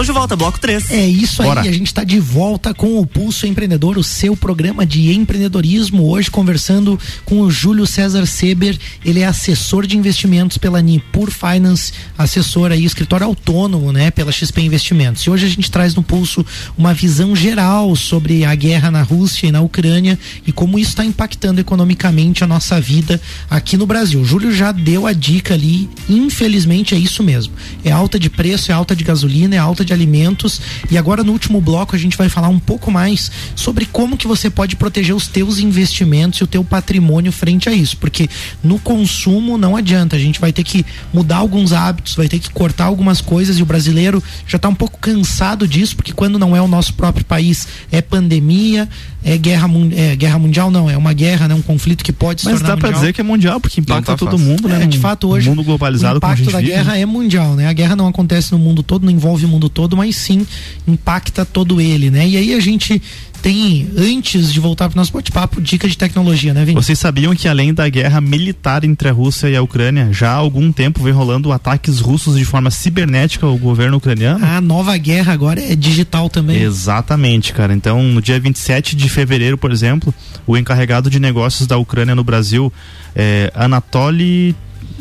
Estamos de volta, bloco 3. É isso Bora. aí, a gente está de volta com o Pulso Empreendedor, o seu programa de empreendedorismo. Hoje conversando com o Júlio César Seber, ele é assessor de investimentos pela Nipur Finance, assessor aí, escritório autônomo, né, pela XP Investimentos. E hoje a gente traz no Pulso uma visão geral sobre a guerra na Rússia e na Ucrânia e como isso está impactando economicamente a nossa vida aqui no Brasil. O Júlio já deu a dica ali, infelizmente é isso mesmo. É alta de preço, é alta de gasolina, é alta de alimentos e agora no último bloco a gente vai falar um pouco mais sobre como que você pode proteger os teus investimentos e o teu patrimônio frente a isso, porque no consumo não adianta, a gente vai ter que mudar alguns hábitos, vai ter que cortar algumas coisas e o brasileiro já está um pouco cansado disso, porque quando não é o nosso próprio país, é pandemia, é guerra, é guerra mundial não, é uma guerra, né, um conflito que pode se Mas tornar dá pra mundial. dizer que é mundial, porque impacta tá todo fácil. mundo, né? É, de fato, hoje mundo globalizado o como a impacto gente da vive, guerra né? é mundial, né? A guerra não acontece no mundo todo, não envolve o mundo todo, mas sim impacta todo ele, né? E aí a gente tem, antes de voltar pro nosso bate-papo, dica de tecnologia, né, Vini? Vocês sabiam que além da guerra militar entre a Rússia e a Ucrânia, já há algum tempo vem rolando ataques russos de forma cibernética ao governo ucraniano? A nova guerra agora é digital também. Exatamente, cara. Então, no dia 27 de fevereiro, por exemplo, o encarregado de negócios da Ucrânia no Brasil, é, Anatoly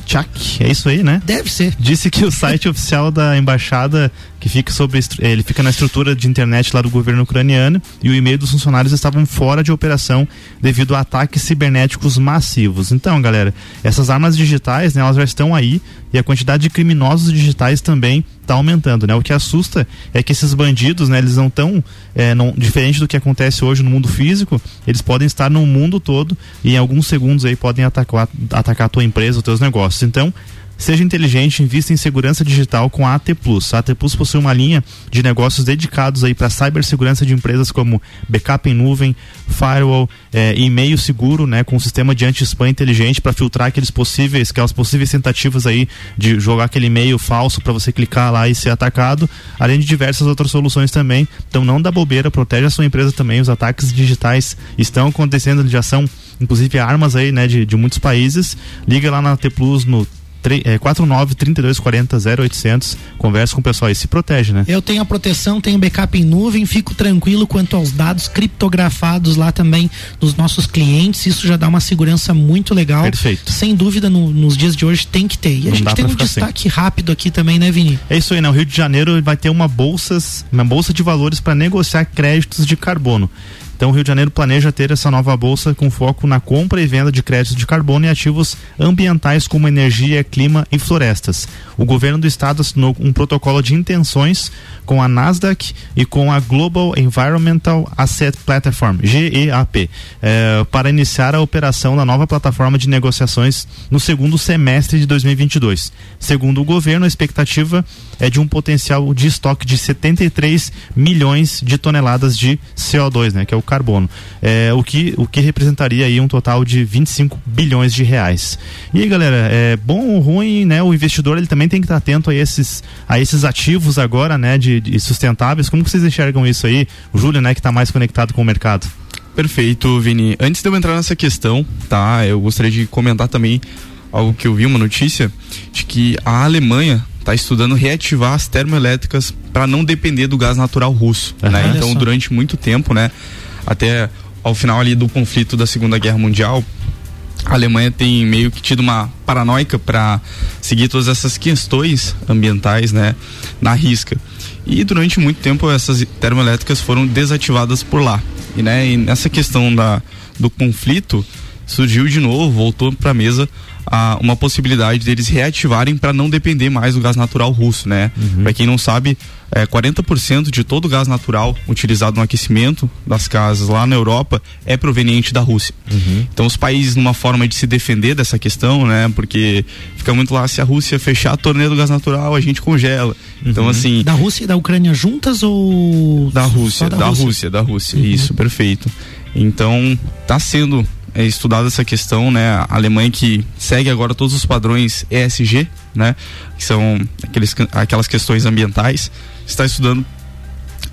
Chak, é isso aí, né? Deve ser. Disse que o site oficial da embaixada, que fica sobre ele fica na estrutura de internet lá do governo ucraniano, e o e-mail dos funcionários estavam fora de operação devido a ataques cibernéticos massivos. Então, galera, essas armas digitais, né, elas já estão aí e a quantidade de criminosos digitais também está aumentando, né? O que assusta é que esses bandidos, né, eles não estão é, não, diferente do que acontece hoje no mundo físico, eles podem estar no mundo todo e em alguns segundos aí podem atacar, atacar a tua empresa, os teus negócios. Então, Seja inteligente, invista em segurança digital com a AT Plus. A AT Plus possui uma linha de negócios dedicados aí para cibersegurança de empresas como backup em nuvem, firewall, eh, e-mail seguro, né, com um sistema de anti-spam inteligente para filtrar aqueles possíveis, aquelas possíveis tentativas aí de jogar aquele e-mail falso para você clicar lá e ser atacado, além de diversas outras soluções também. Então não dá bobeira, protege a sua empresa também. Os ataques digitais estão acontecendo, já são inclusive armas aí, né, de, de muitos países. Liga lá na AT Plus no é, 49 32 40 0800. Conversa com o pessoal e se protege, né? Eu tenho a proteção, tenho backup em nuvem, fico tranquilo quanto aos dados criptografados lá também dos nossos clientes. Isso já dá uma segurança muito legal. Perfeito. Sem dúvida, no- nos dias de hoje tem que ter. E a Não dá gente tem um destaque rápido aqui também, né, Vini? É isso aí, né? O Rio de Janeiro vai ter uma bolsas, uma bolsa de valores para negociar créditos de carbono. Então, o Rio de Janeiro planeja ter essa nova bolsa com foco na compra e venda de créditos de carbono e ativos ambientais como energia, clima e florestas. O governo do estado assinou um protocolo de intenções com a Nasdaq e com a Global Environmental Asset Platform, GEAP, eh, para iniciar a operação da nova plataforma de negociações no segundo semestre de 2022. Segundo o governo, a expectativa é de um potencial de estoque de 73 milhões de toneladas de CO2, né, que é o carbono, é, o, que, o que representaria aí um total de 25 bilhões de reais. E aí, galera, é bom ou ruim, né? O investidor ele também tem que estar atento a esses, a esses ativos agora, né, de, de sustentáveis. Como vocês enxergam isso aí? O Júlio, né, que está mais conectado com o mercado. Perfeito, Vini. Antes de eu entrar nessa questão, tá? Eu gostaria de comentar também algo que eu vi, uma notícia, de que a Alemanha está estudando reativar as termoelétricas para não depender do gás natural russo, né? Olha Então, durante muito tempo, né, até ao final ali do conflito da Segunda Guerra Mundial, a Alemanha tem meio que tido uma paranoica para seguir todas essas questões ambientais, né, na risca. E durante muito tempo essas termoelétricas foram desativadas por lá. E, né, e nessa questão da, do conflito surgiu de novo, voltou para a mesa uma possibilidade deles reativarem para não depender mais do gás natural russo, né? Uhum. Para quem não sabe, é, 40% de todo o gás natural utilizado no aquecimento das casas lá na Europa é proveniente da Rússia. Uhum. Então os países numa forma de se defender dessa questão, né? Porque fica muito lá se a Rússia fechar a torneira do gás natural, a gente congela. Então Uhum. assim, Da Rússia e da Ucrânia juntas ou. da Rússia, Só da, Rússia? da Rússia, Uhum. isso, perfeito. Então, tá sendo é, estudada essa questão, né? A Alemanha que segue agora todos os padrões ESG, né? Que são aqueles, aquelas questões ambientais, está estudando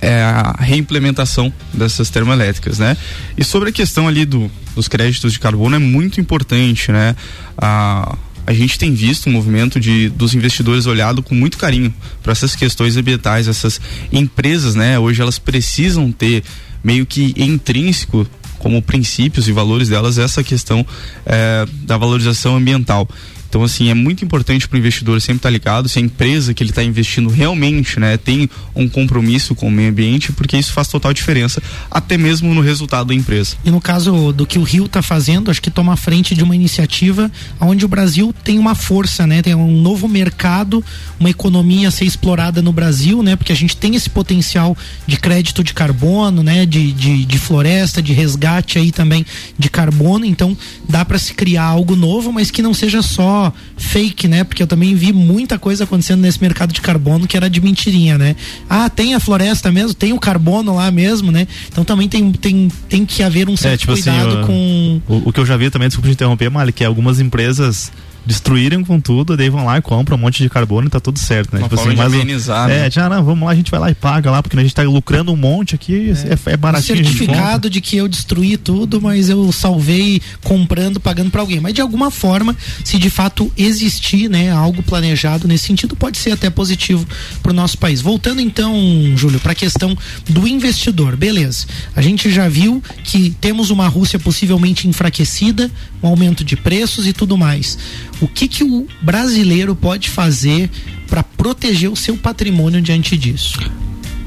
é, a reimplementação dessas termoelétricas, né? E sobre a questão ali do, dos créditos de carbono é muito importante, né? A, a gente tem visto um movimento de dos investidores olhado com muito carinho para essas questões ambientais, essas empresas, né? Hoje elas precisam ter meio que intrínseco como princípios e valores delas essa questão eh, da valorização ambiental. Então, assim, é muito importante para o investidor sempre estar ligado se a empresa que ele está investindo realmente né, tem um compromisso com o meio ambiente, porque isso faz total diferença, até mesmo no resultado da empresa. E no caso do que o Rio está fazendo, acho que toma frente de uma iniciativa onde o Brasil tem uma força, né? Tem um novo mercado, uma economia a ser explorada no Brasil, né? Porque a gente tem esse potencial de crédito de carbono, né? De, de, de floresta, de resgate aí também de carbono. Então dá para se criar algo novo, mas que não seja só fake, né? Porque eu também vi muita coisa acontecendo nesse mercado de carbono que era de mentirinha, né? Ah, tem a floresta mesmo, tem o carbono lá mesmo, né? Então também tem, tem, tem que haver um certo cuidado assim, o- com. O, o que eu já vi também, desculpa te interromper, Mali, que é algumas empresas destruírem com tudo, daí vão lá e compram um monte de carbono e tá tudo certo, né? Uma forma de mas o- amenizar, É, né? já não, vamos lá, a gente vai lá e paga lá, porque a gente tá lucrando um monte aqui, é, é, baratinho. a gente compra. certificado de que eu destruí tudo, mas eu salvei comprando, pagando para alguém. Mas de alguma forma, se de fato existir, né, algo planejado nesse sentido, pode ser até positivo para o nosso país. Voltando então, Júlio, para a questão do investidor, beleza? A gente já viu que temos uma Rússia possivelmente enfraquecida, um aumento de preços e tudo mais. O que que o brasileiro pode fazer para proteger o seu patrimônio diante disso?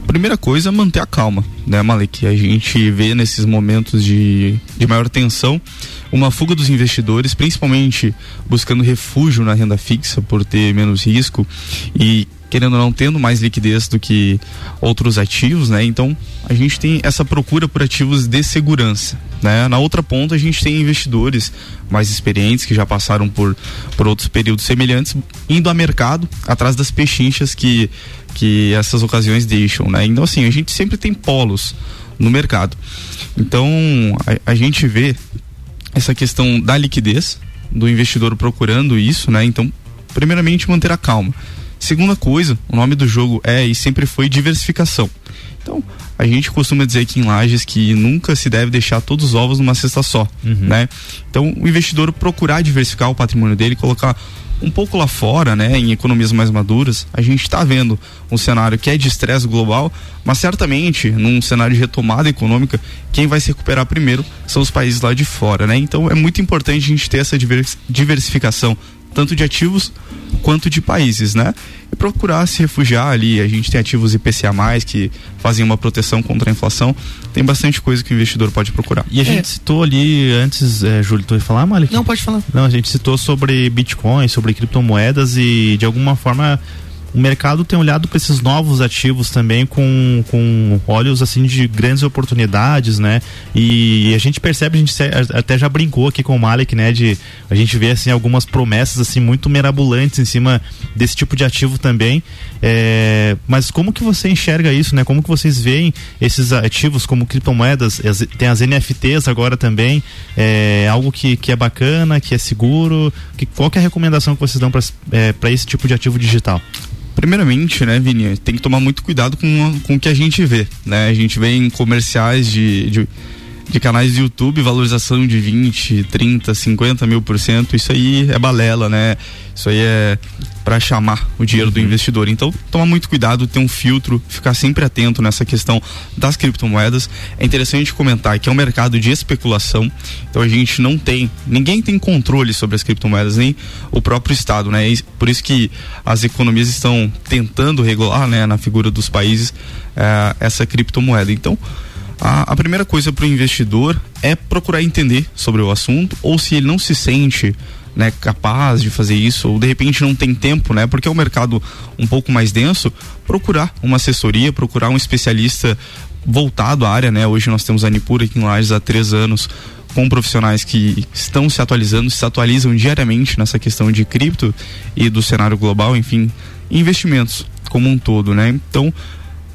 Primeira coisa, manter a calma, né, Malek? A gente vê nesses momentos de, de maior tensão uma fuga dos investidores, principalmente buscando refúgio na renda fixa por ter menos risco e querendo ou não tendo mais liquidez do que outros ativos, né? Então a gente tem essa procura por ativos de segurança, né? Na outra ponta a gente tem investidores mais experientes que já passaram por, por outros períodos semelhantes indo a mercado atrás das pechinchas que que essas ocasiões deixam, né? Então assim a gente sempre tem polos no mercado. Então a, a gente vê essa questão da liquidez do investidor procurando isso, né? Então primeiramente manter a calma. Segunda coisa, o nome do jogo é e sempre foi diversificação. Então, a gente costuma dizer aqui em Lages que nunca se deve deixar todos os ovos numa cesta só, né? Então, o investidor procurar diversificar o patrimônio dele, colocar um pouco lá fora, né, em economias mais maduras, a gente está vendo um cenário que é de estresse global, mas certamente num cenário de retomada econômica, quem vai se recuperar primeiro são os países lá de fora, né? Então é muito importante a gente ter essa divers- diversificação tanto de ativos quanto de países, né? E procurar se refugiar ali. A gente tem ativos IPCA+, que fazem uma proteção contra a inflação. Tem bastante coisa que o investidor pode procurar. E a gente citou ali antes, é, Júlio, tu ia falar, Malik? Não, pode falar. Não, a gente citou sobre Bitcoin, sobre criptomoedas e de alguma forma o mercado tem olhado para esses novos ativos também com, com olhos assim de grandes oportunidades, né? E a gente percebe, a gente até já brincou aqui com o Malik, né? De a gente vê assim algumas promessas assim muito mirabolantes em cima desse tipo de ativo também. É, mas como que você enxerga isso, né? Como que vocês veem esses ativos como criptomoedas? as- Tem as NFTs agora também. É algo que, que é bacana, que é seguro. Que, qual que é a recomendação que vocês dão para esse tipo de ativo digital? Primeiramente, né, Vini, tem que tomar muito cuidado com, com o que a gente vê, né? A gente vê em comerciais de, de, de canais de YouTube, valorização de 20, 30, 50 mil por cento, isso aí é balela, né? Isso aí é para chamar o dinheiro do investidor. Então, toma muito cuidado, ter um filtro, ficar sempre atento nessa questão das criptomoedas. É interessante comentar que é um mercado de especulação, então a gente não tem, ninguém tem controle sobre as criptomoedas, nem o próprio Estado, né? Por isso que as economias estão tentando regular, né, na figura dos países, eh, essa criptomoeda. Então, a, a primeira coisa para o investidor é procurar entender sobre o assunto, ou se ele não se sente né, capaz de fazer isso, ou de repente não tem tempo, né, porque é um mercado um pouco mais denso, procurar uma assessoria, procurar um especialista voltado à área, né? Hoje nós temos a Nipura aqui em Lages há três anos com profissionais que estão se atualizando, se atualizam diariamente nessa questão de cripto e do cenário global, enfim, investimentos como um todo, né? Então,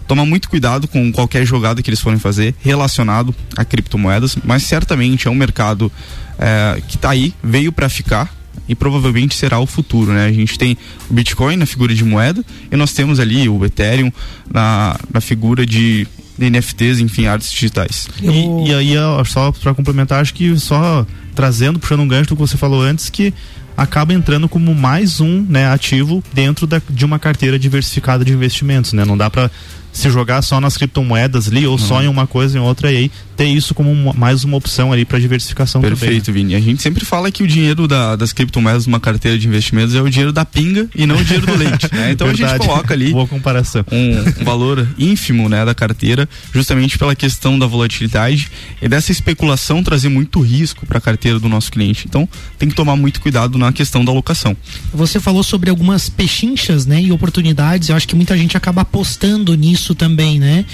tomar muito cuidado com qualquer jogada que eles forem fazer relacionado a criptomoedas, mas certamente é um mercado é, que está aí, veio para ficar e provavelmente será o futuro, né? A gente tem o Bitcoin na figura de moeda e nós temos ali o Ethereum na, na figura de NFTs, enfim, artes digitais. E, e aí, só para complementar, acho que só trazendo, puxando um gancho do que você falou antes, que acaba entrando como mais um né, ativo dentro da, de uma carteira diversificada de investimentos, né? Não dá para se jogar só nas criptomoedas ali ou uhum. só em uma coisa em outra e aí ter isso como uma, mais uma opção ali para diversificação Perfeito, também. Né? Vini. A gente sempre fala que o dinheiro da, das criptomoedas numa carteira de investimentos é o dinheiro da pinga e não o dinheiro do leite. Né? Então Verdade. a gente coloca ali Boa comparação. Um, um valor ínfimo né, da carteira, justamente pela questão da volatilidade e dessa especulação trazer muito risco para a carteira do nosso cliente. Então tem que tomar muito cuidado na questão da alocação. Você falou sobre algumas pechinchas né, e oportunidades. Eu acho que muita gente acaba apostando nisso também, né?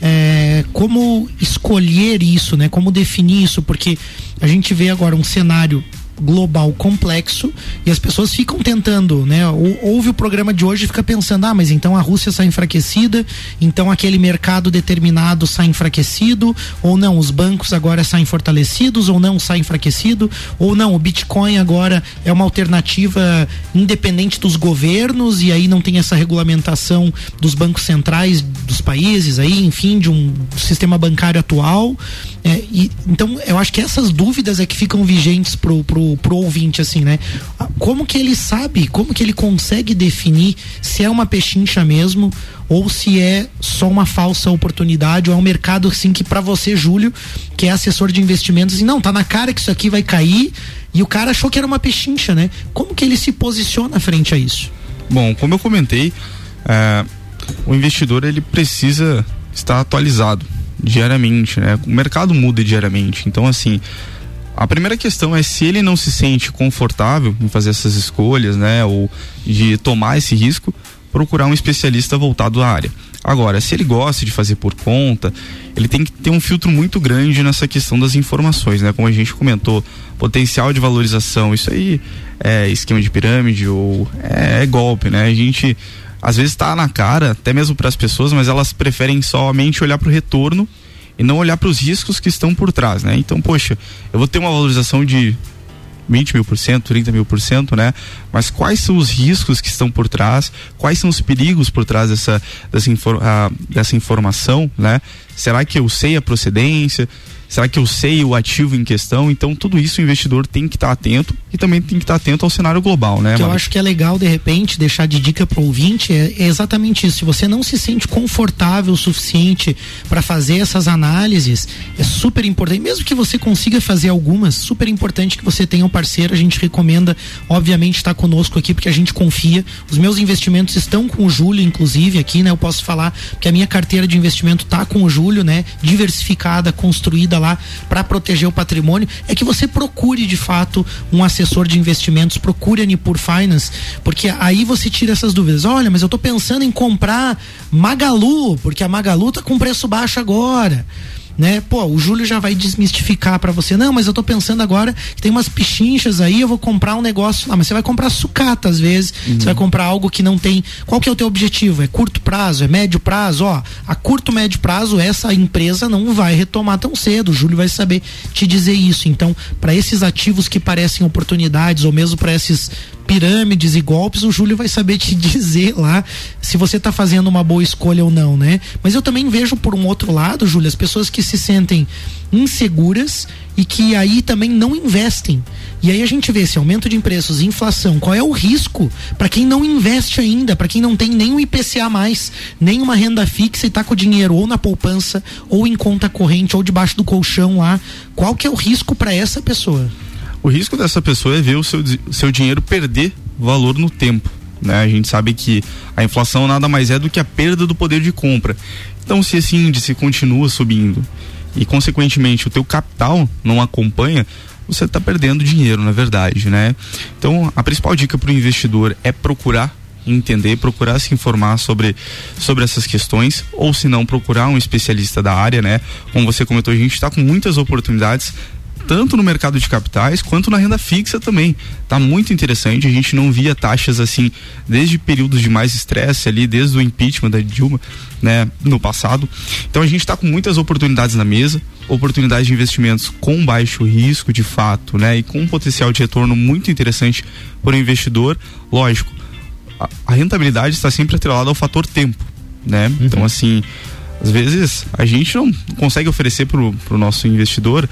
é, como escolher isso, né? Como definir isso, porque a gente vê agora um cenário global complexo e as pessoas ficam tentando, né? Ouve o programa de hoje e fica pensando, ah, mas então a Rússia sai enfraquecida, então aquele mercado determinado sai enfraquecido, ou não, os bancos agora saem fortalecidos, ou não, sai enfraquecido, ou não, o Bitcoin agora é uma alternativa independente dos governos e aí não tem essa regulamentação dos bancos centrais dos países aí, enfim, de um sistema bancário atual. É, e, então, eu acho que essas dúvidas é que ficam vigentes pro, pro, pro ouvinte, assim, né? Como que ele sabe, como que ele consegue definir se é uma pechincha mesmo ou se é só uma falsa oportunidade ou é um mercado, assim, que para você, Júlio, que é assessor de investimentos, assim, não, tá na cara que isso aqui vai cair e o cara achou que era uma pechincha, né? Como que ele se posiciona frente a isso? Bom, como eu comentei, é, o investidor ele precisa estar atualizado diariamente, né? O mercado muda diariamente. Então, assim, a primeira questão é se ele não se sente confortável em fazer essas escolhas, né? Ou de tomar esse risco, procurar um especialista voltado à área. Agora, se ele gosta de fazer por conta, ele tem que ter um filtro muito grande nessa questão das informações, né? Como a gente comentou, potencial de valorização, isso aí é esquema de pirâmide ou é, é golpe, né? A gente às vezes está na cara, até mesmo para as pessoas, mas elas preferem somente olhar para o retorno e não olhar para os riscos que estão por trás, né? Então, poxa, eu vou ter uma valorização de 20 mil por cento, 30 mil por cento, né? Mas quais são os riscos que estão por trás? Quais são os perigos por trás dessa, dessa, infor, uh, dessa informação, né? Será que eu sei a procedência? Será que eu sei o ativo em questão? Então, tudo isso o investidor tem que estar tá atento e também tem que estar tá atento ao cenário global, né? Que eu acho que é legal, de repente, deixar de dica para o ouvinte é, é, exatamente isso. Se você não se sente confortável o suficiente para fazer essas análises, é super importante. Mesmo que você consiga fazer algumas, super importante que você tenha um parceiro. A gente recomenda, obviamente, estar conosco aqui porque a gente confia. Os meus investimentos estão com o Júlio, inclusive, aqui, né? Eu posso falar que a minha carteira de investimento está com o Júlio, né? Diversificada, construída lá para proteger o patrimônio, é que você procure de fato um assessor de investimentos, procure a Nipur Finance, porque aí você tira essas dúvidas. Olha, mas eu estou pensando em comprar Magalu, porque a Magalu tá com preço baixo agora né? Pô, o Júlio já vai desmistificar para você. Não, mas eu tô pensando agora que tem umas pichinchas aí, eu vou comprar um negócio. Ah, mas você vai comprar sucata às vezes. Uhum. Você vai comprar algo que não tem. Qual que é o teu objetivo? É curto prazo? É médio prazo? Ó, a curto médio prazo essa empresa não vai retomar tão cedo. O Júlio vai saber te dizer isso. Então, para esses ativos que parecem oportunidades ou mesmo para esses pirâmides e golpes, o Júlio vai saber te dizer lá se você está fazendo uma boa escolha ou não, né? Mas eu também vejo por um outro lado, Júlio, as pessoas que se sentem inseguras e que aí também não investem. E aí a gente vê esse aumento de preços, inflação, qual é o risco para quem não investe ainda, para quem não tem nem um IPCA mais, nem uma renda fixa e está com o dinheiro ou na poupança, ou em conta corrente, ou debaixo do colchão lá. Qual que é o risco para essa pessoa? O risco dessa pessoa é ver o seu, seu dinheiro perder valor no tempo. Né? A gente sabe que a inflação nada mais é do que a perda do poder de compra. Então, se esse índice continua subindo e, consequentemente, o teu capital não acompanha, você está perdendo dinheiro, na verdade, né? Então, a principal dica para o investidor é procurar entender, procurar se informar sobre, sobre essas questões, ou se não, procurar um especialista da área, né? Como você comentou, a gente está com muitas oportunidades tanto no mercado de capitais quanto na renda fixa também. Tá muito interessante. A gente não via taxas assim desde períodos de mais estresse ali, desde o impeachment da Dilma, né, no passado. Então a gente está com muitas oportunidades na mesa, oportunidades de investimentos com baixo risco, de fato, né, e com um potencial de retorno muito interessante para o investidor. Lógico, a, a rentabilidade está sempre atrelada ao fator tempo, né? Uhum. Então assim, às vezes a gente não consegue oferecer para o nosso investidor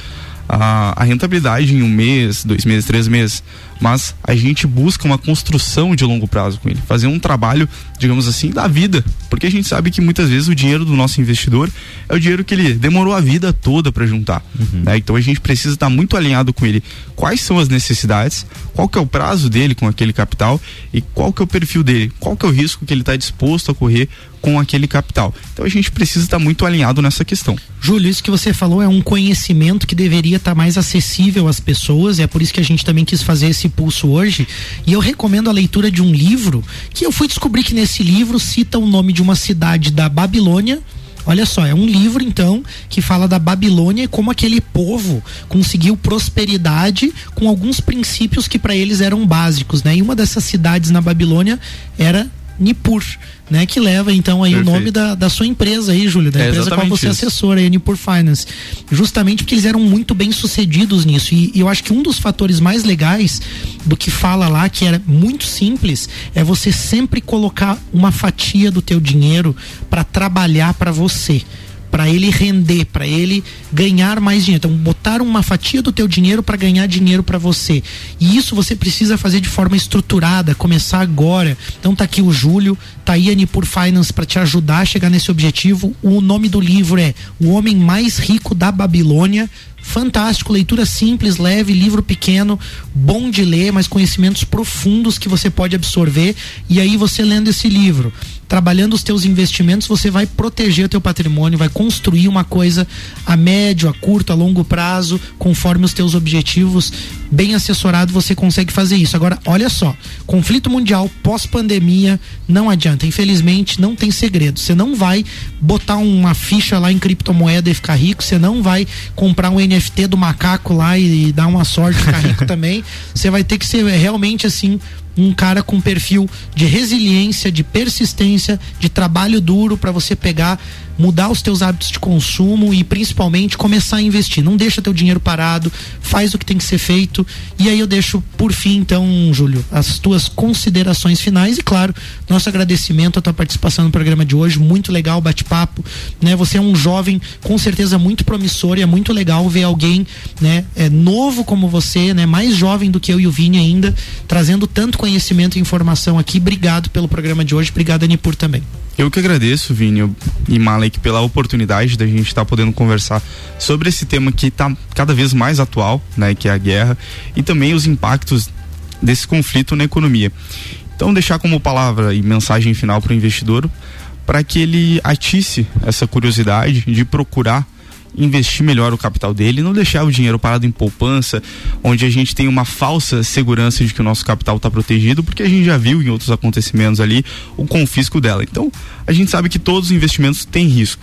a, a rentabilidade em um mês, dois meses, três meses mas a gente busca uma construção de longo prazo com ele, fazer um trabalho, digamos assim, da vida, porque a gente sabe que muitas vezes o dinheiro do nosso investidor é o dinheiro que ele demorou a vida toda para juntar, uhum. né? Então a gente precisa estar muito alinhado com ele. Quais são as necessidades? Qual que é o prazo dele com aquele capital e qual que é o perfil dele? Qual que é o risco que ele está disposto a correr com aquele capital? Então a gente precisa estar muito alinhado nessa questão. Júlio, isso que você falou é um conhecimento que deveria estar mais acessível às pessoas, é por isso que a gente também quis fazer esse esse pulso hoje e eu recomendo a leitura de um livro que eu fui descobrir que nesse livro cita o nome de uma cidade da Babilônia. Olha só, é um livro então que fala da Babilônia e como aquele povo conseguiu prosperidade com alguns princípios que para eles eram básicos, né? E uma dessas cidades na Babilônia era Nipur, né? Que leva então aí Perfeito. o nome da, da sua empresa aí, Júlio, da é empresa qual você é assessora, a Nipur Finance. Justamente porque eles eram muito bem sucedidos nisso. E, e, eu acho que um dos fatores mais legais do que fala lá, que era muito simples, é você sempre colocar uma fatia do teu dinheiro para trabalhar para você para ele render, para ele ganhar mais dinheiro. Então, botar uma fatia do teu dinheiro para ganhar dinheiro para você. E isso você precisa fazer de forma estruturada, começar agora. Então tá aqui o Júlio, tá aí a Nipur Finance para te ajudar a chegar nesse objetivo. O nome do livro é O Homem Mais Rico da Babilônia fantástico, leitura simples, leve, livro pequeno, bom de ler, mas conhecimentos profundos que você pode absorver. E aí você lendo esse livro, trabalhando os teus investimentos, você vai proteger o teu patrimônio, vai construir uma coisa a médio, a curto, a longo prazo, conforme os teus objetivos. Bem assessorado, você consegue fazer isso. Agora, olha só, conflito mundial pós-pandemia não adianta. Infelizmente, não tem segredo. Você não vai botar uma ficha lá em criptomoeda e ficar rico, você não vai comprar um NFT do macaco lá e, e dar uma sorte ficar rico também. Você vai ter que ser realmente assim um cara com perfil de resiliência, de persistência, de trabalho duro para você pegar mudar os teus hábitos de consumo e principalmente começar a investir. Não deixa teu dinheiro parado, faz o que tem que ser feito. E aí eu deixo por fim, então, Júlio, as tuas considerações finais e, claro, nosso agradecimento à tua participação no programa de hoje. Muito legal, bate-papo. Né? Você é um jovem com certeza muito promissor e é muito legal ver alguém né, é, novo como você, né, mais jovem do que eu e o Vini ainda, trazendo tanto conhecimento e informação aqui. Obrigado pelo programa de hoje. Obrigado, Anipur, também. Eu que agradeço, Vini e Malek, pela oportunidade da gente estar tá podendo conversar sobre esse tema que está cada vez mais atual, né, que é a guerra, e também os impactos desse conflito na economia. Então, deixar como palavra e mensagem final para o investidor para que ele atisse essa curiosidade de procurar investir melhor o capital dele, não deixar o dinheiro parado em poupança, onde a gente tem uma falsa segurança de que o nosso capital está protegido, porque a gente já viu em outros acontecimentos ali o confisco dela. Então, a gente sabe que todos os investimentos têm risco.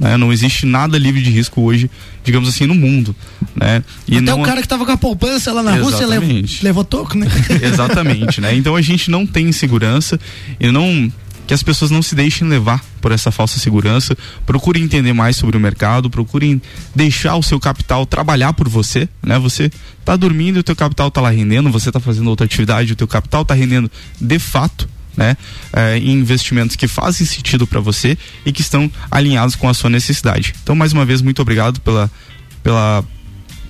Né? Não existe nada livre de risco hoje, digamos assim, no mundo. Né? E Até não... o cara que estava com a poupança lá na Exatamente. Rússia levou, levou toco, né? Exatamente, né? Então a gente não tem segurança e não que as pessoas não se deixem levar por essa falsa segurança, procurem entender mais sobre o mercado, procurem deixar o seu capital trabalhar por você, né? Você tá dormindo e o teu capital tá lá rendendo, você tá fazendo outra atividade, o teu capital tá rendendo de fato, né? É, em investimentos que fazem sentido para você e que estão alinhados com a sua necessidade. Então, mais uma vez, muito obrigado pela, pela,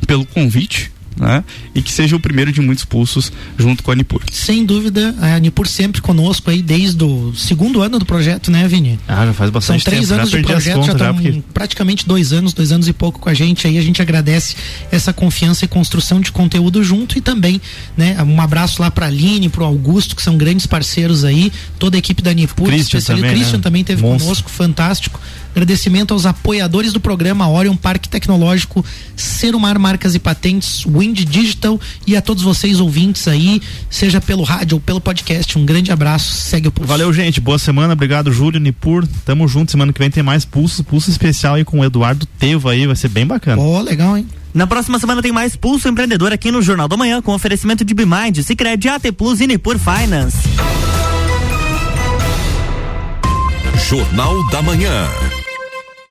pelo convite né? E que seja o primeiro de muitos pulsos junto com a Nipur. Sem dúvida, a Nipur sempre conosco aí desde o segundo ano do projeto, né, Vini? Ah, já faz bastante São três tempo. anos já de projeto, já, já estão porque... praticamente dois anos, dois anos e pouco com a gente aí. A gente agradece essa confiança e construção de conteúdo junto e também, né, um abraço lá para a Aline, para o Augusto, que são grandes parceiros aí, toda a equipe da Nipur, Christian especial- também, o Christian né? também teve Monstro. conosco, fantástico. Agradecimento aos apoiadores do programa Orion Parque Tecnológico, Serumar Marcas e Patentes, Wind Digital e a todos vocês ouvintes aí, seja pelo rádio ou pelo podcast. Um grande abraço, segue o pulso. Valeu, gente. Boa semana. Obrigado, Júlio, Nipur. Tamo junto. Semana que vem tem mais pulso, pulso especial aí com o Eduardo Teva aí. Vai ser bem bacana. Pô, legal, hein? Na próxima semana tem mais Pulso Empreendedor aqui no Jornal da Manhã com oferecimento de Bimind, Cicred, AT Plus e Nipur Finance. Jornal da Manhã.